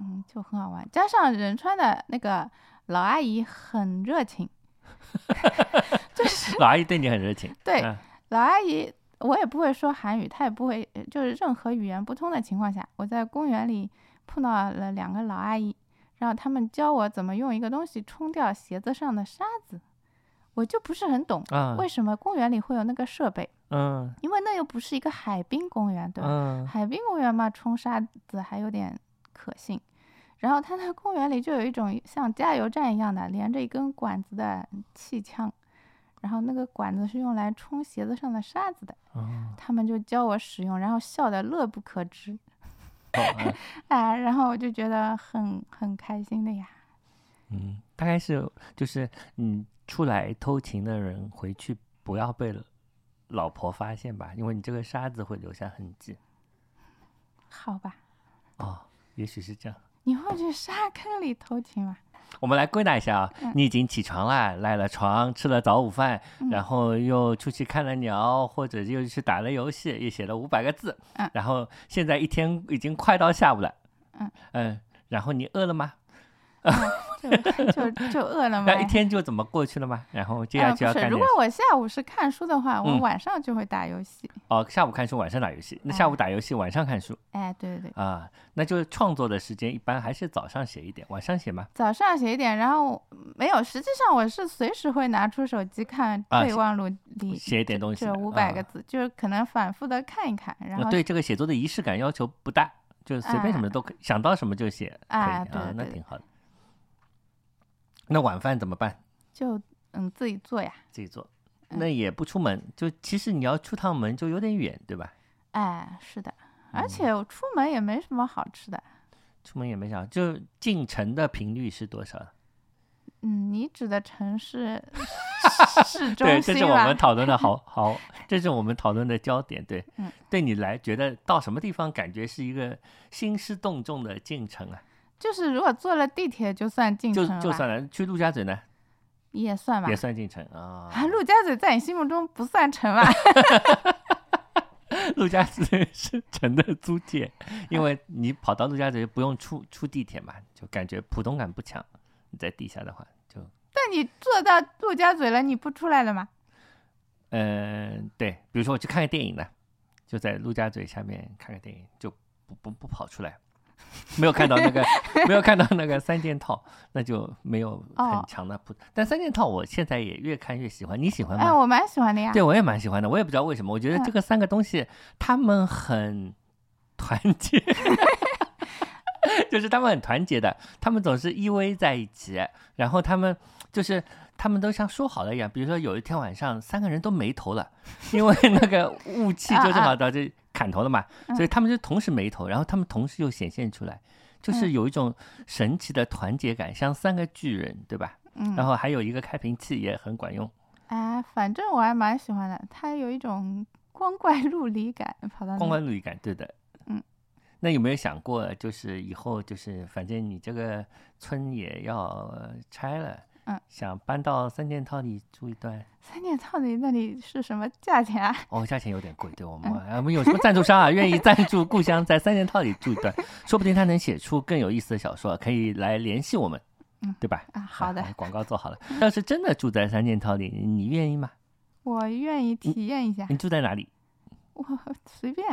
嗯，就很好玩。加上仁川的那个老阿姨很热情，就是老阿姨对你很热情。对嗯老阿姨，我也不会说韩语，她也不会，呃就是任何语言不通的情况下，我在公园里碰到了两个老阿姨，然后他们教我怎么用一个东西冲掉鞋子上的沙子，我就不是很懂啊，为什么公园里会有那个设备，嗯因为那又不是一个海滨公园，对吧？嗯海滨公园嘛，冲沙子还有点可信。然后它那公园里就有一种像加油站一样的连着一根管子的气枪，然后那个管子是用来冲鞋子上的沙子的。哦他们就教我使用，然后笑得乐不可支，哎，然后我就觉得很很开心的呀。嗯，大概是就是你出来偷情的人回去不要被老婆发现吧，因为你这个沙子会留下痕迹。好吧，哦，也许是这样。你会去沙坑里偷情吗？我们来归纳一下啊，嗯你已经起床了，赖了床，吃了早午饭，嗯然后又出去看了鸟，或者又去打了游戏，也写了五百个字，嗯然后现在一天已经快到下午了，嗯嗯，然后你饿了吗？就 就就饿了吗那？一天就怎么过去了吗？然后接下去要干点如果我下午是看书的话，我嗯晚上就会打游戏。哦，下午看书，晚上打游戏。那下午打游戏，晚上看书哎，对对对，啊，那就是创作的时间一般还是早上写一点，晚上写吗？早上写一点，然后没有，实际上我是随时会拿出手机看啊备忘录里写一点东西的，这五百个啊字，就是可能反复的看一看，然后呃对这个写作的仪式感要求不大，就随便什么都可以，想到什么就写，可以哎对啊，那挺好的。那晚饭怎么办？就嗯自己做呀。自己做，嗯那也不出门，就其实你要出趟门就有点远，对吧？哎，是的，嗯而且我出门也没什么好吃的。出门也没啥，就进城的频率是多少？嗯，你指的城市 市对，中心对这是我们？讨论的好 好，这是我们讨论的焦点。对，嗯对你来觉得到什么地方感觉是一个兴师动众的进城啊？就是如果坐了地铁就算进城了吧，就算了，去陆家嘴呢也算吧也。算进城啊。啊，陆家嘴在你心目中不算城吧？陆家嘴是城的租界，因为你跑到陆家嘴不用出出地铁嘛，就感觉普通感不强。你在地下的话，就但你坐到陆家嘴了，你不出来了吗？嗯、对，比如说我去看个电影呢，就在陆家嘴下面看个电影，就不不不跑出来，没有看到那个 没有看到那个三件套，那就没有很哦强的不。但三件套我现在也越看越喜欢，你喜欢吗？哎，我蛮喜欢的呀。对，我也蛮喜欢的，我也不知道为什么，我觉得嗯这个三个东西他们很团结，就是他们很团结的，他们总是依偎在一起，然后他们就是他们都像说好了一样，比如说有一天晚上三个人都没头了，因为那个雾气就正好导致砍头了嘛，嗯所以他们就同时没头，然后他们同时又显现出来。就是嗯有一种神奇的团结感，像三个巨人，对吧？嗯，然后还有一个开瓶器也很管用。哎，反正我还蛮喜欢的，它有一种光怪 陆离感，跑到光怪陆离感，对的。嗯，那有没有想过，就是以后就是反正你这个村也要拆了，嗯，想搬到三件套里住一段？三件套里那里是什么价钱啊？哦，价钱有点贵，对我们，我们有什么赞助商啊，愿意赞助故乡在三件套里住一段，说不定他能写出更有意思的小说，可以来联系我们。嗯，对吧？啊，好的，广告做好了。要是真的住在三件套里，你愿意吗？我愿意体验一下。你住在哪里？我随便。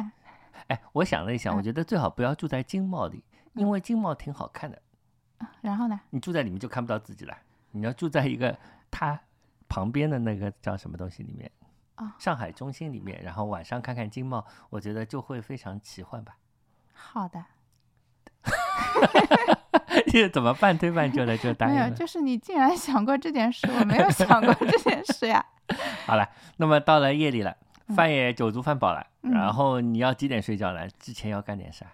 哎，我想了一想，我觉得最好不要住在经贸里，因为经贸挺好看的。然后呢？你住在里面就看不到自己了。你要住在一个它旁边的那个叫什么东西里面啊？上海中心里面，然后晚上看看金茂，我觉得就会非常奇幻吧。好的。你怎么半推半就的就答应了？没有，就是你竟然想过这件事，我没有 想过这件事呀。好了，那么到了夜里了，饭也酒足饭饱了，嗯、然后你要几点睡觉呢？之前要干点啥？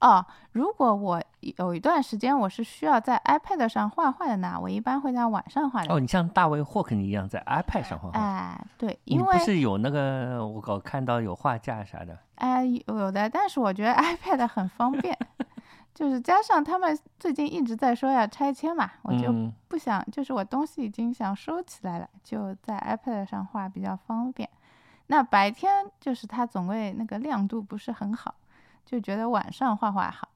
哦，如果我有一段时间我是需要在 iPad 上画画的呢，我一般会在晚上画的。哦，你像大卫霍肯尼一样在 iPad 上画画？哎，对，因为不是有那个我搞看到有画架啥的。哎，有的，但是我觉得 iPad 很方便。就是加上他们最近一直在说要拆迁嘛，我就不想，就是我东西已经想收起来了，就在 iPad 上画比较方便。那白天就是它总归那个亮度不是很好，就觉得晚上画画好。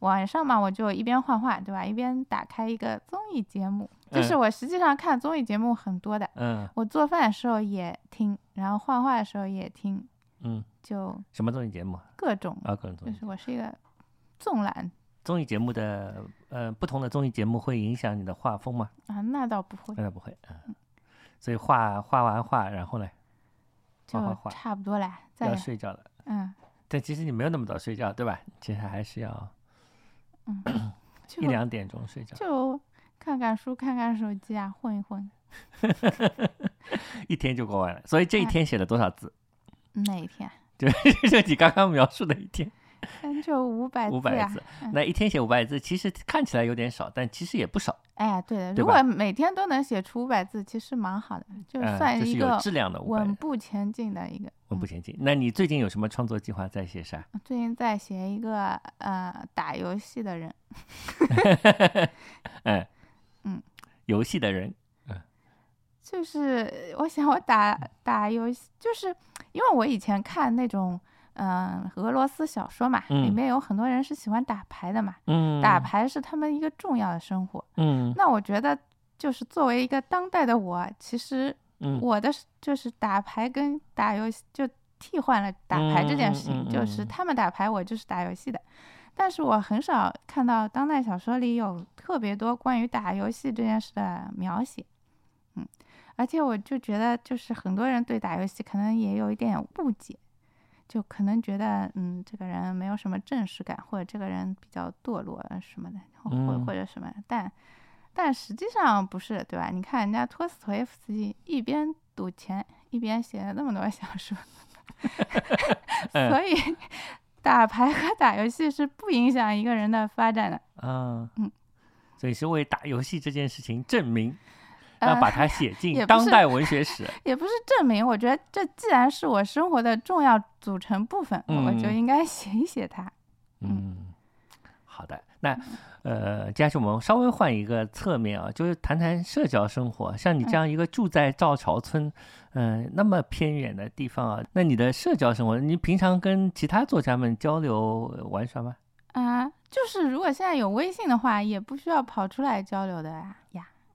晚上嘛，我就一边画画，对吧？一边打开一个综艺节目，就是我实际上看综艺节目很多的。嗯。我做饭的时候也听，然后画画的时候也听。嗯。就什么综艺节目？各种啊，各种综艺。就是我是一个纵览。综艺节目的呃，不同的综艺节目会影响你的画风吗？啊，那倒不会，那倒不会，嗯。所以画画完画，然后呢？就差不多了，再睡觉了。嗯。但其实你没有那么早睡觉，对吧？其实还是要，嗯，一两点钟睡觉。就看看书，看看手机啊，混一混。一天就过完了，所以这一天写了多少字？哪一天？就就你刚刚描述的一天。就五百字，五百字，那一天写五百字，其实看起来有点少，但其实也不少。哎，对的，如果每天都能写出五百字，其实蛮好的，就算一个质量的稳步前进的一个稳步前进。那你最近有什么创作计划在写啥？最近在写一个呃打游戏的人。嗯嗯，游戏的人，嗯，就是我想我打打游戏，就是因为我以前看那种。嗯，俄罗斯小说嘛，里面有很多人是喜欢打牌的嘛。嗯，打牌是他们一个重要的生活。嗯，那我觉得就是作为一个当代的我，其实我的就是打牌跟打游戏就替换了打牌这件事情，就是他们打牌，我就是打游戏的。但是我很少看到当代小说里有特别多关于打游戏这件事的描写。嗯，而且我就觉得，就是很多人对打游戏可能也有一点误解。就可能觉得，嗯，这个人没有什么正式感，或者这个人比较堕落什么的，或或者什么，但但实际上不是，对吧？你看人家托斯托耶夫斯基一边赌钱，一边写了那么多小说，所以打牌和打游戏是不影响一个人的发展的。嗯嗯，所以是为打游戏这件事情证明。要把它写进当代文学史，也不是证明。我觉得这既然是我生活的重要组成部分，我就应该 写一写它。嗯，好的。那呃，接下去我们稍微换一个侧面啊，就是谈谈社交生活。像你这样一个住在赵桥村，嗯，那么偏远的地方啊，那你的社交生活，你平常跟其他作家们交流玩耍吗？啊，就是如果现在有微信的话，也不需要跑出来交流的呀呀。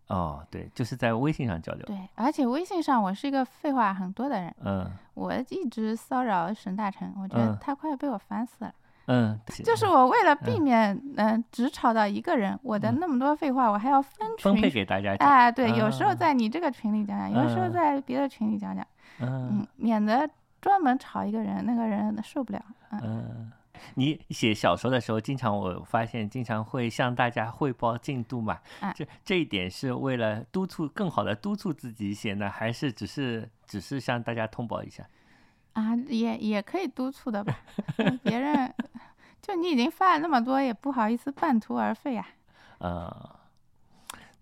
哦，对，就是在微信上交流。对，而且微信上我是一个废话很多的人。嗯。我一直骚扰沈大成，我觉得他快被我烦死了。嗯。就是我为了避免嗯只吵到一个人，我的那么多废话我还要分群分配给大家讲。哎，对，有时候在你这个群里讲讲，有时候在别的群里讲讲。嗯。免得专门吵一个人，那个人受不了。嗯。你写小说的时候，经常我发现经常会向大家汇报进度嘛？这这一点是为了督促更好的督促自己写呢，还是只是只是向大家通报一下？啊，也也可以督促的吧？别人就你已经发了那么多，也不好意思半途而废呀。嗯，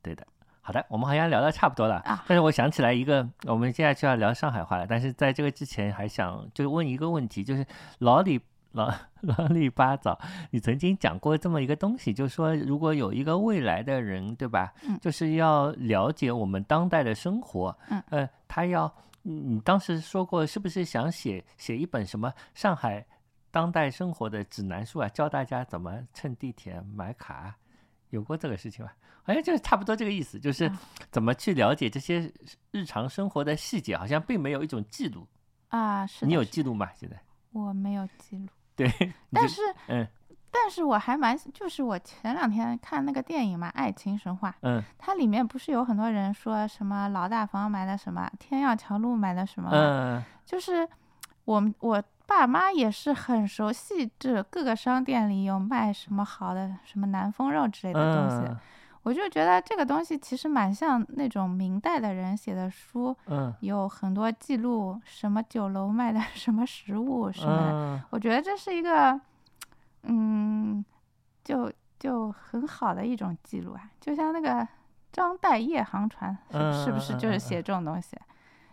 对的。好的，我们好像聊的差不多了啊。但是我想起来一个，我们接下去要聊上海话了。但是在这个之前，还想就问一个问题，就是老李老老李八早，你曾经讲过这么一个东西，就是说如果有一个未来的人，对吧？嗯。就是要了解我们当代的生活。嗯。呃，他要，你当时说过，是不是想写写一本什么上海当代生活的指南书啊？教大家怎么乘地铁买卡，有过这个事情吧？哎，就是差不多这个意思，就是怎么去了解这些日常生活的细节，好像并没有一种记录啊。是你有记录吗？现在我没有记录。对，但是嗯，但是我还蛮，就是我前两天看那个电影嘛，《爱情神话》，嗯，它里面不是有很多人说什么老大房买的什么，天耀桥路买的什么，嗯，就是我们我爸妈也是很熟悉这各个商店里有卖什么好的，什么南风肉之类的东西。我就觉得这个东西其实蛮像那种明代的人写的书，嗯，有很多记录什么酒楼卖的 什么食物什么的。我觉得这是一个，嗯，就就很好的一种记录啊，就像那个张岱夜航船，是不是就是写这种东西？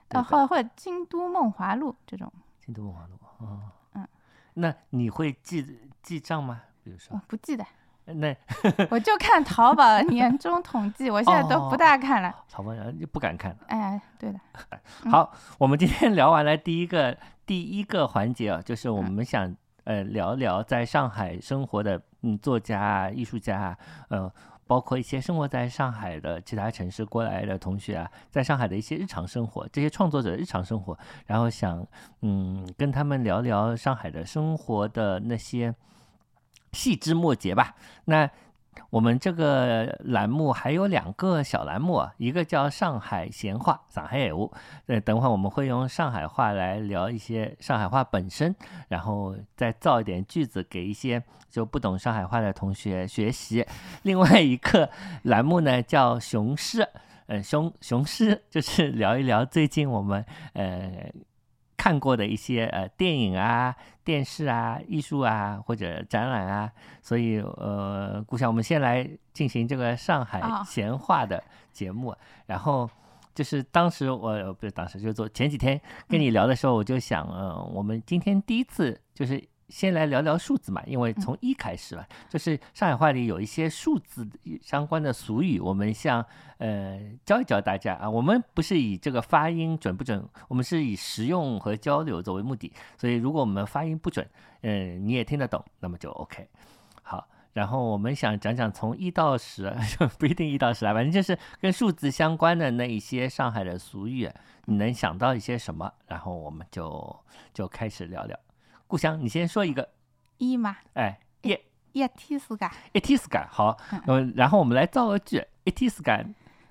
呃，或或者京都梦华录这种。京都梦华录，哦，嗯，那你会记记账吗？比如说，我不记得。那 我就看淘宝年终统计，我现在都不大看了。淘宝就不敢看了。哎，对的。好，我们今天聊完了第一个第一个环节啊，就是我们想呃聊聊在上海生活的嗯作家啊、艺术家啊，呃，包括一些生活在上海的其他城市过来的同学啊，在上海的一些日常生活，这些创作者的日常生活，然后想嗯跟他们聊聊上海的生活的那些。细枝末节吧。那我们这个栏目还有两个小栏目，一个叫上海闲话，上海话。呃，等会儿我们会用上海话来聊一些上海话本身，然后再造一点句子给一些就不懂上海话的同学学习。另外一个栏目呢叫雄狮，呃，雄雄狮就是聊一聊最近我们呃。看过的一些呃电影啊、电视啊、艺术啊或者展览啊，所以呃，顾想我们先来进行这个上海闲话的节目。然后就是当时我不是当时就做前几天跟你聊的时候，我就想，呃，我们今天第一次就是。先来聊聊数字嘛，因为从一开始吧，就是上海话里有一些数字相关的俗语，我们像呃教一教大家啊。我们不是以这个发音准不准，我们是以实用和交流作为目的。所以如果我们发音不准，嗯，你也听得懂，那么就 OK。好，然后我们想讲讲从一到十，不一定一到十啊，反正就是跟数字相关的那一些上海的俗语，你能想到一些什么？然后我们就就开始聊聊。故乡，你先说一个一嘛？哎，一一天世界，一天世界，好。嗯，然后我们来造个句，一天世界。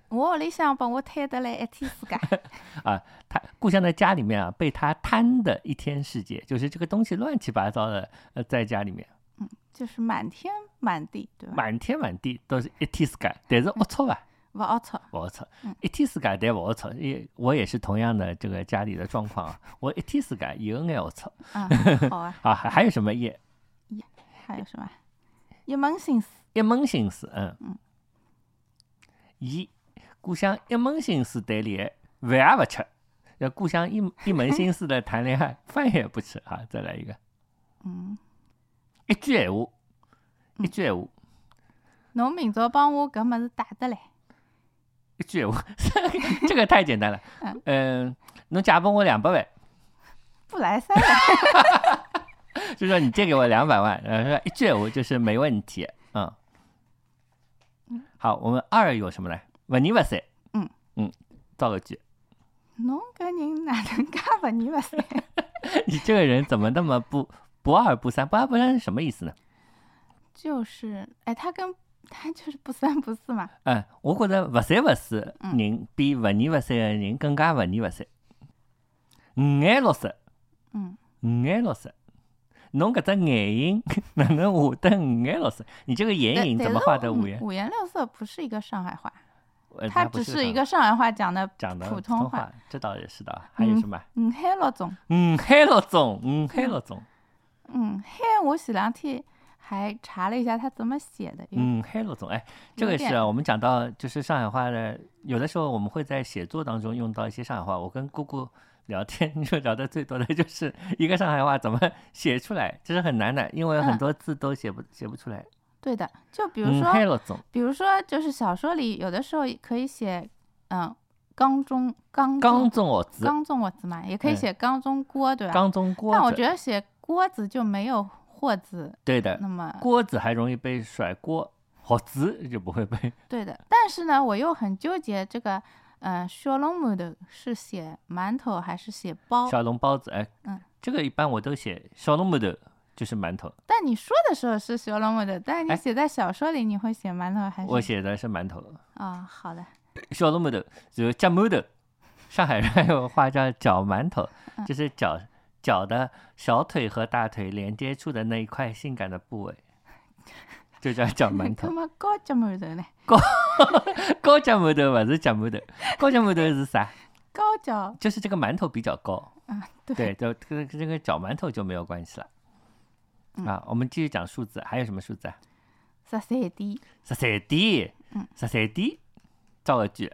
我屋里向把我摊得来一天世界。啊，他故乡的家里面啊，被他摊的一天世界，就是这个东西乱七八糟的，呃，在家里面。嗯，就是满天满地，对吧？满天满地都是一天世界，但是龌龊吧？不龌龊，不龌龊，一天世界但不龌龊，也我也是同样的这个家里的状况啊，我一天世界有眼龌龊。啊，好啊。啊，还还有什么一？一还有什么？一门心思。一门心思，嗯。嗯。一故乡一门心思谈恋爱，饭也不吃；要故乡一一门心思的谈恋爱，饭也不吃啊！再来一个。嗯。一句闲话，一句闲话。侬明朝帮我搿物事带得来。一句话，这个太简单了。嗯，侬借拨我两百万，不来三万。就说你借给我两百万，然后说一句我就是没问题。嗯，好，我们二有什么呢？不二不三。嗯嗯，造个句。侬搿人哪能介不二不三？你这个人怎么那么不不二不三？不二不三是什么意思呢？就是，哎，他跟。他就是不三不四嘛。嗯，我觉着不三不四人比不二不三的人更加不二不三。五颜六色，嗯，五颜六色，侬搿只眼影 哪能画得五颜六色？你这个眼影怎么画的五颜？五颜六色不是一个上海话，它只是一个上海话讲的讲的普通话。这倒也是的。还有什么？五海六种。五海六种，五海六种。嗯，海我前两天。还查了一下他怎么写的。嗯，海洛总，哎，这个是啊，我们讲到就是上海话的，有的时候我们会在写作当中用到一些上海话。我跟姑姑聊天，就聊的最多的就是一个上海话怎么写出来，这是很难的，因为很多字都写不写不出来。对的，就比如说，比如说，就是小说里有的时候可以写，嗯，缸中缸缸中我子，缸中我子嘛，也可以写缸中锅，对吧？缸中锅。但我觉得写锅子就没有货字。对的。那么锅子还容易被甩锅，好字就不会被。对的，但是呢，我又很纠结这个，嗯，小笼馒头是写馒头还是写包？小笼包子，哎，嗯，这个一般我都写小笼馒头。就是馒头，但你说的时候是小笼馒头，但是你写在小说里，你会写馒头还是？我写的是馒头。啊，好的。小笼馒头就是夹馒头，上海人还有话叫搅馒头，就是搅搅的小腿和大腿连接处的那一块性感的部位，就叫脚馒头。什么高脚馒头呢？高高脚馒头不是脚馒头，高脚馒头是啥？高脚就是这个馒头比较高。啊，对，就跟这个脚馒头就没有关系了。啊，我们继续讲数字，还有什么数字啊？十三点，十三点，嗯，十三点，造个句。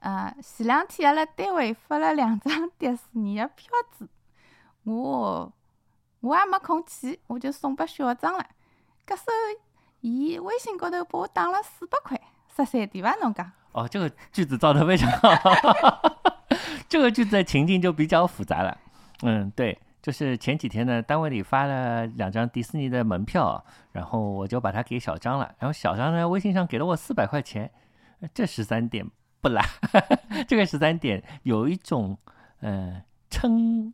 啊，前两天阿拉单位发了两张 迪士尼的票子，我我也没空去，我就送拨小张了。搿时候，伊微信高头拨我打了四百块，十三点伐？侬讲？哦，这个句子造的非常好，这个句子的情境就比较复杂了。嗯，对。就是前几天呢，单位里发了两张迪士尼的门票，然后我就把它给小张了。然后小张呢，微信上给了我四百块钱，这十三点不啦？这个十三点有一种呃称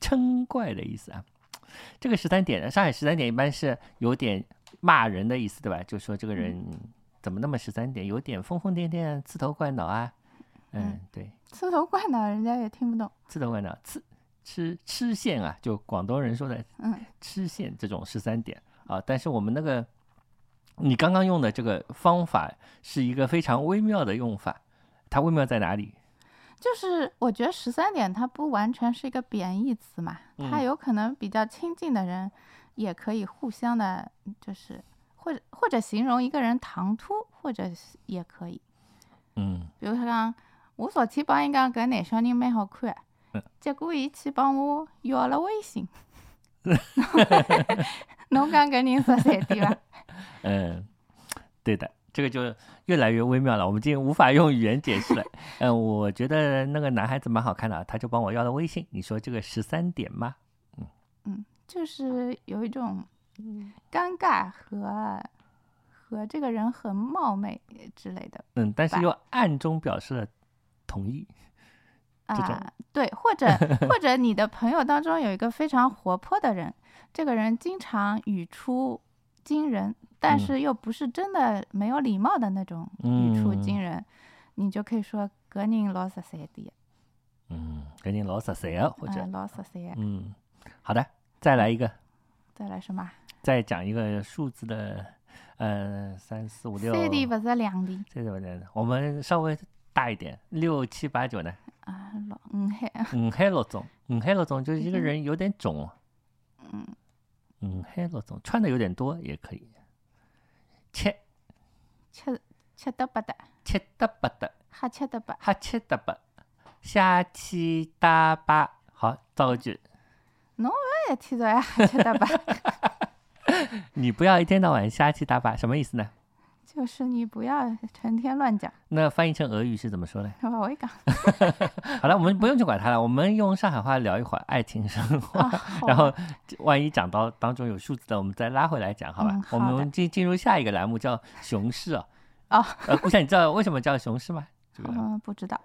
称怪的意思啊。这个十三点，上海十三点一般是有点骂人的意思，对吧？就说这个人怎么那么十三点，有点疯疯癫癫、刺头怪脑啊。嗯，对，刺头怪脑，人家也听不懂。刺头怪脑，刺。吃吃线啊，就广东人说的，嗯，吃线这种十三点啊，但是我们那个你刚刚用的这个方法是一个非常微妙的用法，它微妙在哪里？就是我觉得十三点它不完全是一个贬义词嘛，它有可能比较亲近的人也可以互相的，就是或者或者形容一个人唐突，或者也可以，嗯，比如说讲我昨天帮人讲搿男小人蛮好看。结果伊去帮我要了微信 侬讲搿人十三点伐？嗯，对的，这个就越来越微妙了，我们今天无法用语言解释了。嗯，我觉得那个男孩子蛮好看的，他就帮我要了微信。你说这个十三点吗？嗯嗯，就是有一种尴尬和和这个人很冒昧之类的。嗯，但是又暗中表示了同意。啊，对，或者 或者你的朋友当中有一个非常活泼的人，这个人经常语出惊人，但是又不是真的没有礼貌的那种语出惊人，你就可以说格人老十三的。嗯，格人老十三啊，或者老十三。嗯，好的，再来一个。再来什么？再讲一个数字的，呃，三四五六。三点不是两点。我们稍微大一点，六七八九呢？啊，老五海，五海六中，五海六中就是一个人有点肿，嗯，五海六中穿的有点多也可以，七，七七得八的，七得八的，哈七得八，哈七得八，下七搭八，好造个句，侬也提早呀，哈七得八，你不要一天到晚瞎七搭八，什么意思呢？就是你不要成天乱讲。那翻译成俄语是怎么说呢？我一讲。好了，我们不用去管它了，我们用上海话聊一会儿爱情生活。然后万一讲到当中有数字的，我们再拉回来讲，好吧？我们进进入下一个栏目，叫熊市啊。哦。呃，顾想，你知道为什么叫熊市吗？嗯，不知道。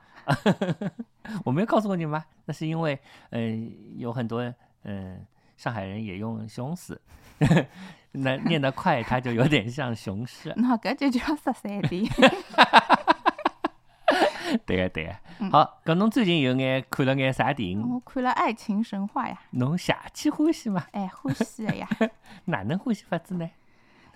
我没有告诉过你吗？那是因为，嗯，有很多嗯上海人也用熊死。那念得快，它就有点像熊市。那搿就叫十三点。对个对个。好，搿侬最近有眼看了眼啥电影？我看了《爱情神话》呀。侬邪气欢喜吗？哎，欢喜的呀。哪能欢喜法子呢？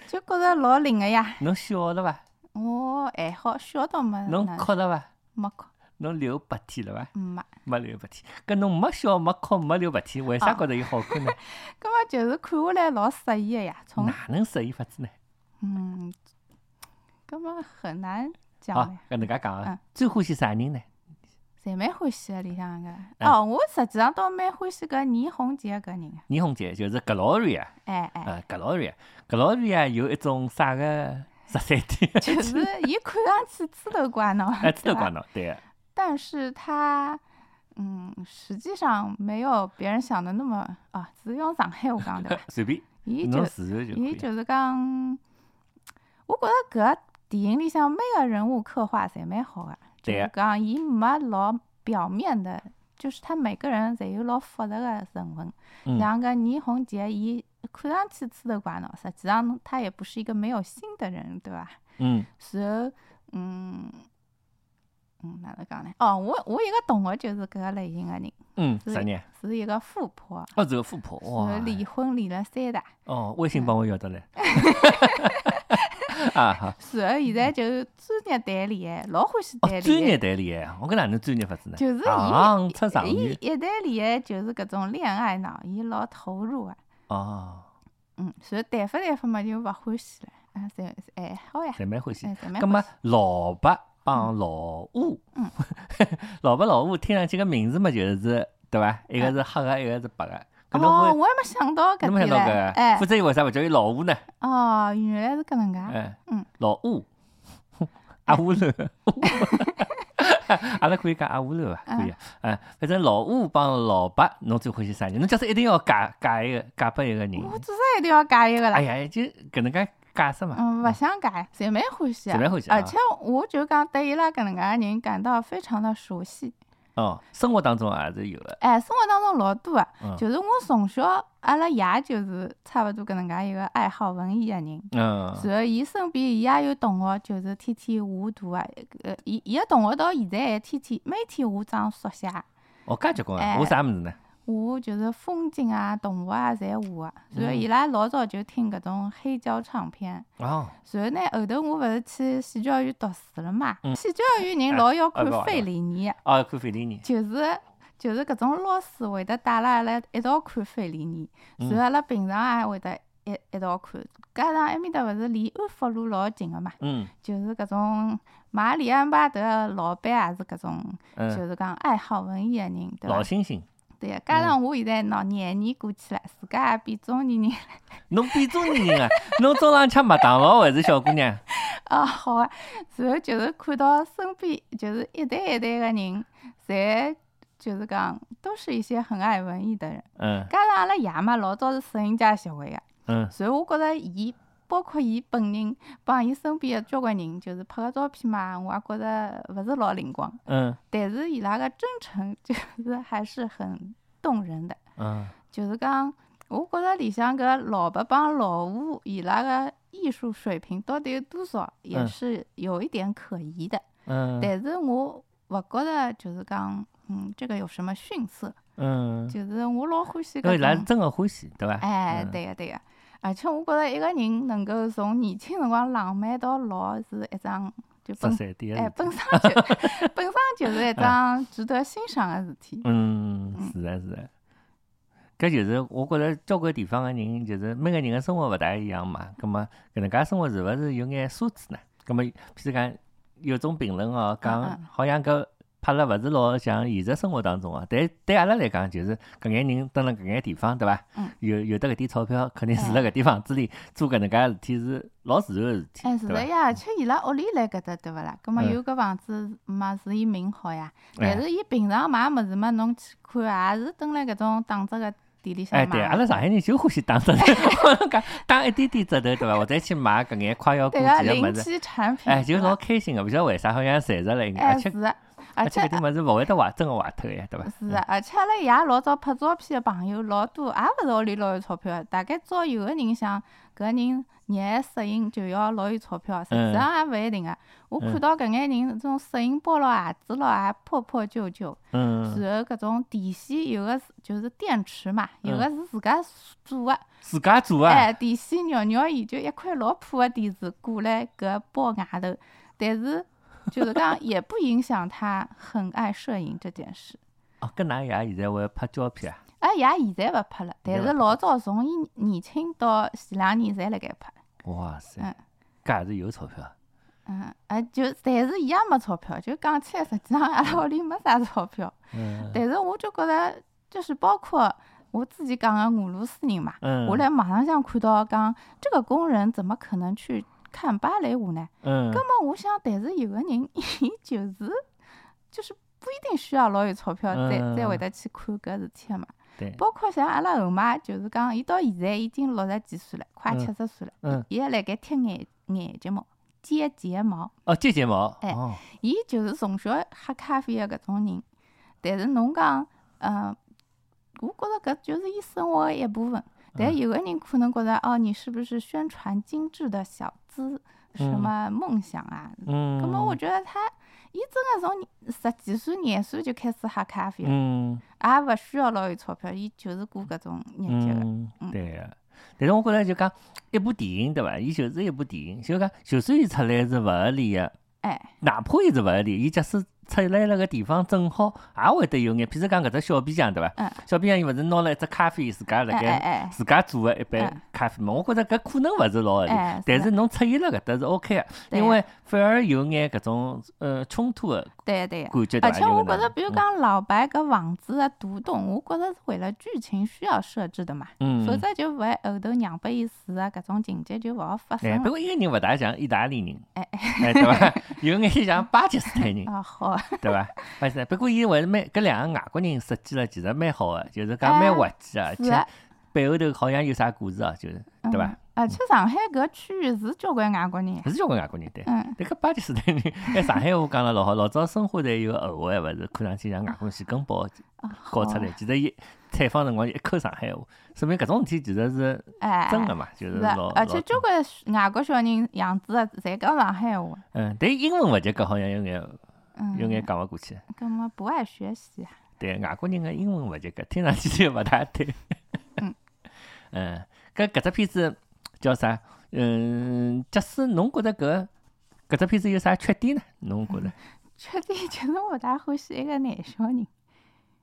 就觉着老灵个呀。侬笑了伐？我还好，笑倒没。侬哭了伐？没哭。侬流鼻涕了伐？没，没流鼻涕。搿侬没笑没哭没流鼻涕，为啥觉着伊好看呢？搿么就是看下来老适意个呀。从哪能适意法子呢？嗯，搿么很难讲。好，搿能介讲啊。最欢喜啥人呢？侪蛮欢喜个里向个。哦，我实际上倒蛮欢喜搿倪虹洁搿人。倪虹洁就是 Gloria。哎哎。呃，Gloria，Gloria 有一种啥个？十三点，就是 伊看上去猪头怪脑，哎，猪头怪脑，对。但是他，嗯，实际上没有别人想的那么啊，只用上海话讲对 随便。伊就，伊就是讲，我觉着搿电影里向每个人物刻画侪蛮好个，就是讲伊没老表面的，就是他每个人侪有老复杂个成分，像搿倪虹洁伊。看上去吃头怪脑，实际上他也不是一个没有心的人，对吧？嗯。然后，嗯，嗯，哪能讲呢？哦，我我一个同学就是搿个类型的人。嗯，啥人？是一个富婆。哦，是个富婆。哇。离婚离了三代。哦，微信帮我要得来。啊好。然后现在就专业谈恋爱，老欢喜谈恋爱。专业谈恋爱，我搿哪能专业法子呢？就是伊，伊一谈恋爱就是搿种恋爱脑，伊老投入个。哦，嗯，所以谈发谈发嘛就勿欢喜了，啊，侪还好呀，侪蛮欢喜。葛末老白帮老吴，嗯，老白老乌听上去个名字嘛就是对伐？一个是黑个，一个是白个。哦，我还没想到搿点嘞，哎，否则伊为啥勿叫伊老乌呢？哦，原来是搿能介。哎，嗯，老吴，阿吴了。阿拉可以讲阿乌楼伐？可以，哎，反正老乌帮老白，侬最欢喜啥人？侬假使一定要嫁嫁一个，嫁拨一个人，我至少一定要嫁一个啦。哎呀，就搿能介嫁死嘛。嗯，勿想解，侪蛮欢喜，侪蛮欢喜。而且我就讲对伊拉搿能介人感到非常的熟悉。哦，生活当中也是有的。哎，生活当中老多个，就是我从小，阿拉爷就是差勿多搿能介一个爱好文艺个人。嗯。然后伊身边伊也有同学，就是天天画图啊。呃，伊伊个同学到现在还天天每天画张速写。哦，介结棍啊！画啥物事呢？画就是风景啊、动物啊，侪画个。然后伊拉老早就听搿种黑胶唱片。哦。然后呢，后头我勿是去戏剧学院读书了嘛？戏剧学院人老要看费里尼。哦，看费里尼。就是就是搿种老师会得带了阿拉一道看费里尼，然后阿拉平常也会得一一道看。加上埃面搭勿是离安福路老近个嘛？嗯。就是搿种马里安巴德老板也是搿种，就是讲爱好文艺个人，对伐？老星星。对加上我现在喏廿年过去了，自家也变中年人了。侬变中年人啊？侬中浪吃麦当劳还是小姑娘？啊，好啊。然后就是看到身边就是一代一代个人，侪就是讲都是一些很爱文艺的人。嗯。加上阿拉爷嘛，老早是摄影家协会个。嗯。所以我觉着伊。包括伊本人帮伊身边的交关人，就是拍个照片嘛，我也觉着勿是老灵光。嗯。但是伊拉个真诚，就是还是很动人的。嗯。就是讲，我觉着里向搿老白帮老吴伊拉个艺术水平到底有多少，也是有一点可疑的。嗯。但是我勿觉着就是讲，嗯，这个有什么逊色。嗯。就是我老欢喜搿种。伊拉真个欢喜，对伐？哎，对个，对个。而且我觉着一个人能够从年轻辰光浪漫到老是一桩就本哎本身 就本身就是一桩值得欣赏的事体。嗯，是的，是的。搿就是我觉着交关地方的人，就是每个人的生活勿大一样嘛。葛末搿能介生活是勿是有眼奢侈呢？葛末譬如讲有种评论哦，讲好像搿。拍了勿是老像现实生活当中啊，但对阿拉来讲，就是搿眼人蹲辣搿眼地方，对伐？有有得搿点钞票，肯定住辣搿点房子里做搿能介事体是老自然个事体。哎，是的呀，而且伊拉屋里辣搿搭，对勿啦？葛末有搿房子嘛，是伊命好呀。但是伊平常买物事嘛，侬去看也是蹲辣搿种打折个店里向买。哎，对，阿拉上海人就欢喜打折，讲打一点点折头，对伐？或者去买搿眼快要过期个物事。哎，就老开心个，勿晓得为啥，好像赚着了，而且。而且搿点物事勿会得坏，真个坏脱呀，对伐？是啊，而且阿拉爷老早拍照片个朋友老多，也勿是屋里老有钞票，大概照有个人想搿人热爱摄影就要老有钞票，实际上也勿一定个。我看到搿眼人，这种摄影包咯、鞋子咯，也破破旧旧。嗯。然后搿种电线有个是就是电池嘛，有个是自家做个。自家做啊？哎，电线绕绕伊就一块老破个电池挂辣搿包外头，但是。就是讲也不影响他很爱摄影这件事。哦，跟㑚爷现在会拍胶片啊？哎，爷现在勿拍了，但是老早从伊年轻到前两年侪辣盖拍。哇塞！嗯，搿也是有钞票。嗯，哎，就但是伊也没钞票，就讲起来，实际上阿拉屋里没啥钞票。嗯。但是我就觉着，就是包括我自己讲个俄罗斯人嘛，我辣网上向看到讲，这个工人怎么可能去看芭蕾舞呢？嗯。根本我想，但是有个人，伊就是，就是不一定需要老有钞票，再再会得去看搿事体嘛。对。包括像阿拉后妈，就是讲，伊到现在已经六十几岁了，快七十岁了，嗯，伊还辣盖贴眼眼睫毛。接睫毛哦，接睫毛，哎，伊就是从小喝咖啡的搿种人，但是侬讲，嗯，我觉着搿就是伊生活的一部分。但有个人可能觉着，哦，你是不是宣传精致的小资，什么梦想啊？嗯，葛末我觉得他，伊真的从十几岁、廿岁就开始喝咖啡了，嗯，也勿需要老有钞票，伊就是过搿种日脚的，嗯，对个。但是我觉着就讲一部电影对伐？伊就是一部电影，就讲就算伊出来是勿合理个，哎，哪怕伊是勿合理，伊假使。出来了个地方正好也会得有眼，譬如讲搿只小皮匠对伐？小皮匠伊勿是拿了一只咖啡，自家辣盖自家做个一杯咖啡嘛？我觉着搿可能勿是老合理，但是侬出现了搿搭是 OK 个，因为反而有眼搿种呃冲突个对对，感觉而且我觉着，比如讲老白搿房子个独栋，我觉着是为了剧情需要设置的嘛，否则就勿会后头让拨伊死个搿种情节就勿好发生。不过一个人勿大像意大利人，哎哎，对伐？有眼像巴基斯坦人。啊好。对伐？勿是不过伊还是蛮搿两个外国人设计了，其实蛮好个，就是讲蛮滑稽个，而且背后头好像有啥故事哦，就是对伐？而且上海搿区域是交关外国人，是交关外国人对。嗯。迭个巴基斯坦人，哎，上海话讲了老好，老早生活在有个后话，勿是看上去像外国人先根包搞出来，其实伊采访辰光一口上海话，说明搿种事体其实是真个嘛，就是老。而且交关外国小人样子侪讲上海话。嗯，但英文勿及格好像有眼。有眼讲勿过去，搿么不爱学习。对，外国人个英文勿及格，听上去就勿大对。嗯，嗯，搿搿只片子叫啥？嗯，假使侬觉着搿搿只片子有啥缺点呢？侬觉着？缺点就是我大欢喜一个男小人。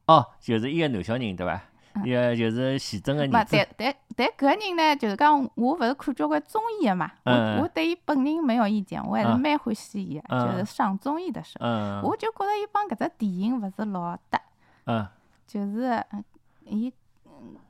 哦，就是一个男小人，对伐？一个就是徐峥个儿子。但但但搿个人呢，就是讲我勿是看交关综艺个嘛，我我对伊本人没有意见，我还是蛮欢喜伊个，就是上综艺的时候，我就觉着伊帮搿只电影勿是老搭，嗯，就是伊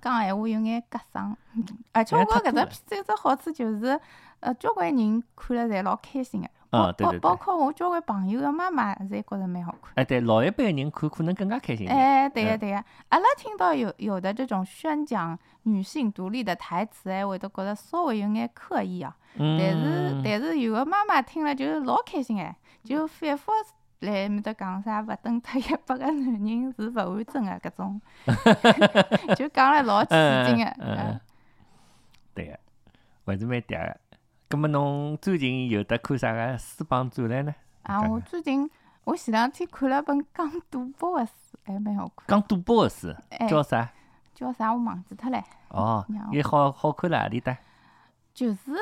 讲闲话有眼夹生，而且我觉着搿只片子有只好处就是，呃，交关人看了侪老开心个。啊，对包括我交关朋友的妈妈侪觉着蛮好看。哎，对，老一辈人看可能更加开心。哎，对个对个，阿拉听到有有的这种宣讲女性独立的台词，还会得觉着稍微有眼刻意啊。嗯。但是但是有个妈妈听了就是老开心哎，就反复来埃面搭讲啥勿等脱一百个男人是勿完整的搿种，就讲了老起劲个。嗯。对个，还是蛮嗲个。咁么侬最近有得看啥个书帮展览呢？啊，我最近我前两天看了本讲赌博的书，还蛮好看。讲赌博的书，叫啥？叫啥？我忘记脱唻。哦，也好好看哪里搭？就是，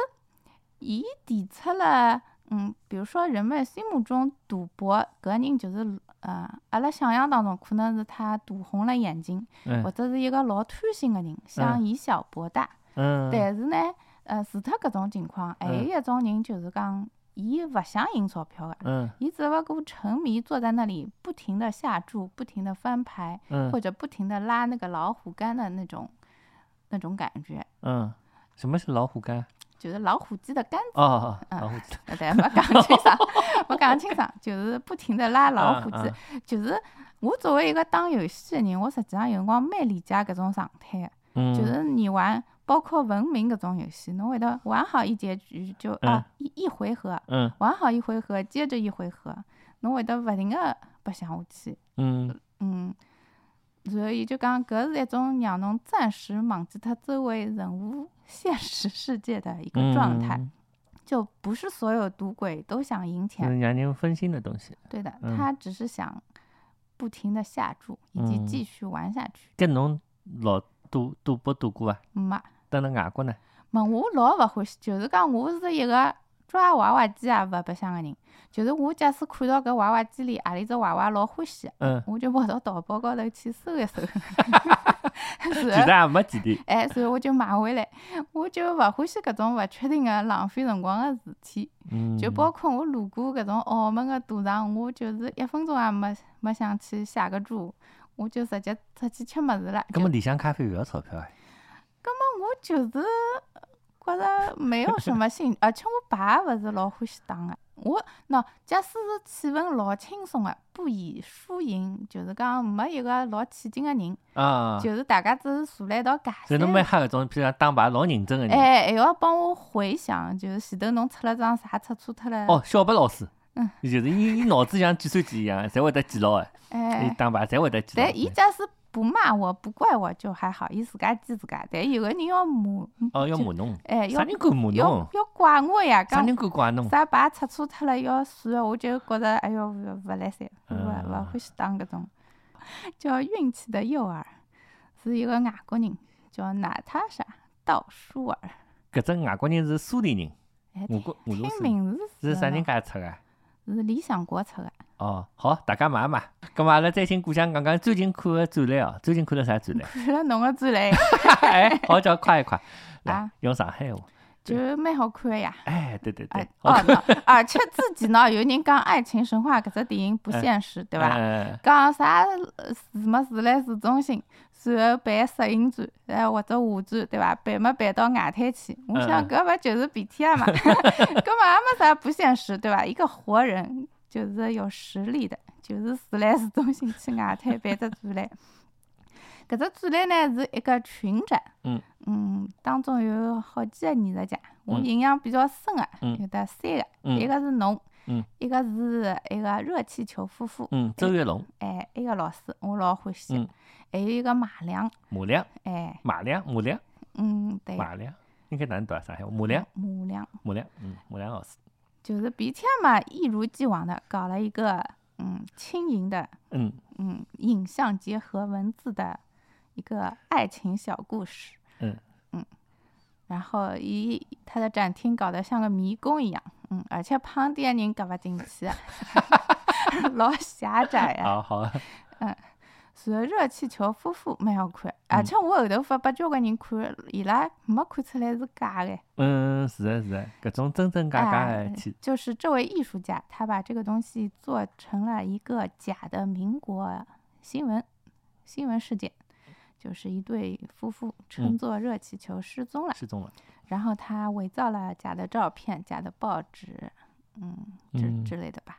伊提出了，嗯，比如说人们心目中赌博搿人就是，呃，阿拉想象当中可能是他赌红了眼睛，或者是一个老贪心的人，想以小博大。嗯。但是呢？呃，除脱搿种情况，还有一种人就是讲，伊勿想赢钞票个，伊只勿过沉迷坐在那里，不停的下注，不停的翻牌，或者不停的拉那个老虎杆的那种那种感觉。嗯，什么是老虎杆？就是老虎机的杆子。哦哦，老虎机。对，没讲清爽，没讲清爽，就是不停的拉老虎机。就是我作为一个打游戏的人，我实际上有辰光蛮理解搿种状态的。嗯。就是你玩。包括文明搿种游戏，侬会得玩好一结局就啊一一回合，玩好一回合接着一回合，侬会得勿停个白相下去。嗯嗯，所以就讲搿是一种让侬暂时忘记脱周围人物现实世界的一个状态，就不是所有赌鬼都想赢钱，让人分心的东西。对的，他只是想不停的下注以及继续玩下去。搿侬老赌赌博赌过啊？没。等辣外国呢？没，我老勿欢喜，就是讲我是一个抓娃娃机也勿白相个人。就是我假使看到搿娃娃机里何里只娃娃老欢喜，嗯，我就跑到淘宝高头去搜一搜。其实也没几钿。哎，所以我就买回来。我就勿欢喜搿种勿确定个浪费辰光个事体。嗯。就包括我路过搿种澳门个赌场，我就是一分钟也没没想去下个注，我就直接出去吃物事了。搿么里向咖啡勿要钞票啊？我就是觉着没有什么兴，而且我牌勿是老欢喜打个。我喏，假使是气氛老轻松个，不以输赢，就是讲没一个老起劲个人，啊，就是大家只是坐辣一道尬三。侬蛮吓搿种，譬如讲打牌老认真个人。哎，还要帮我回想，就是前头侬出了张啥出错脱了。哦，小白老师。嗯。就是伊，伊脑子像计算机一样，侪会得记牢个。哎。伊打牌侪会得记牢。但伊假使不骂我，不怪我就还好，伊自家记自家。但有个人要骂。哦，要骂侬。哎，啥人敢骂侬？要要怪我呀！啥人敢怪侬？啥牌出错脱了要算，我就觉着哎哟，勿勿来三，勿勿欢喜打搿种。叫运气的诱饵，是一个外国人，叫娜塔莎·道舒尔。搿只外国人是苏联人。哎，听名字是啥人家出个？是理想国出个。哦，好，大家买买。咁嘛，阿拉再请故乡讲讲最近看个展览哦。最近看了啥展览？看了侬个展览。哎，好叫夸一快。啊，用上海话。就蛮好看个呀。哎，对对对。哦，而且自己呢，有人讲《爱情神话》搿只电影不现实，对伐？讲啥什么住来市中心，然后办摄影展，哎或者画展，对伐？办没办到外滩去？我想搿勿就是 BTR 嘛？搿么也没啥不现实，对伐？一个活人。就是有实力的，就是住辣市中心去外滩办只展览。搿只展览呢是一个群展，嗯。嗯，当中有好几个艺术家，我印象比较深个有得三个，一个是侬，一个是一个热气球夫妇，嗯，周跃龙，哎，一个老师我老欢喜，还有一个马良，马良，哎，马良，马良，嗯，对，马良应该哪能读啊？上海话，马良，马良，马良，嗯，马良老师。就是 B T 嘛，一如既往的搞了一个嗯轻盈的嗯。嗯影像结合文字的一个爱情小故事嗯嗯，然后以他的展厅搞得像个迷宫一样嗯，而且旁边人搞不进去，老狭窄呀。好好嗯。是热气球夫妇蛮好看，而且我后头发拨交关人看，伊拉没看出来是假的。嗯，是的，是的，搿种真真假假的。就是这位艺术家，他把这个东西做成了一个假的民国新闻新闻事件，就是一对夫妇乘坐热气球失踪了，失踪了。然后他伪造了假的照片、假的报纸，嗯，之之类的吧。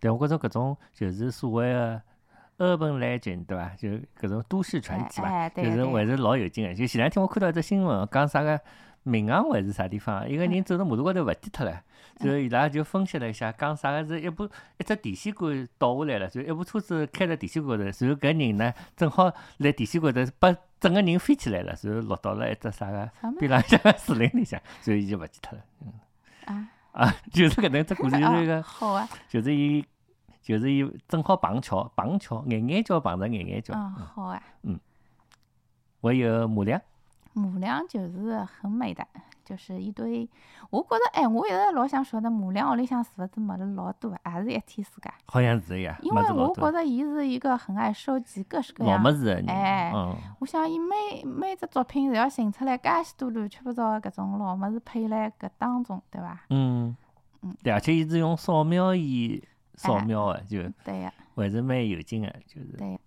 对，我觉着搿种就是所谓的。urban legend 对伐？就搿种都市传奇吧，就是还是老有劲个。就前两天我看到一只新闻，讲啥个闵行还是啥地方，一个人走到马路高头勿记脱了，然后伊拉就分析了一下，讲啥个是一部一只电线杆倒下来了，就一部车子开在电线高头，然后搿人呢正好辣电线高头把整个人飞起来了，然后落到了一只啥个边浪向个树林里向，所以伊就勿记脱了。嗯啊啊，就是搿能只故事，就是一个，好啊，就是伊。就是伊正好碰巧，碰巧眼眼角碰着眼眼角。嗯，好啊。嗯。还有马良。马良就是很美的，就是一堆。我觉着，哎，我一直老想晓得马良屋里向是勿是物事老多，还是一天世界？好像是呀。因为我觉着伊是一个很爱收集各式各样老物事的人。哎。嗯。我想伊每每只作品，侪要寻出来介许多乱七八糟的搿种老物事配辣搿当中，对伐？嗯。嗯。对，而且伊是用扫描仪。扫描的就，对呀，还是蛮有劲的，就是。对。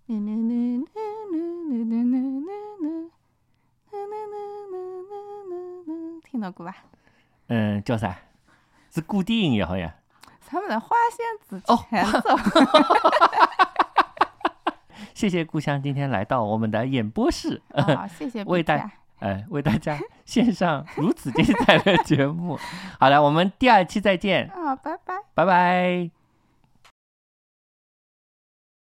听到过吧？嗯，叫啥？是古典音乐好像。他们的花仙子前奏。谢谢故乡今天来到我们的演播室。好，谢谢。为大，哎，为大家献上如此精彩的节目。好了，我们第二期再见。啊，拜拜。拜拜。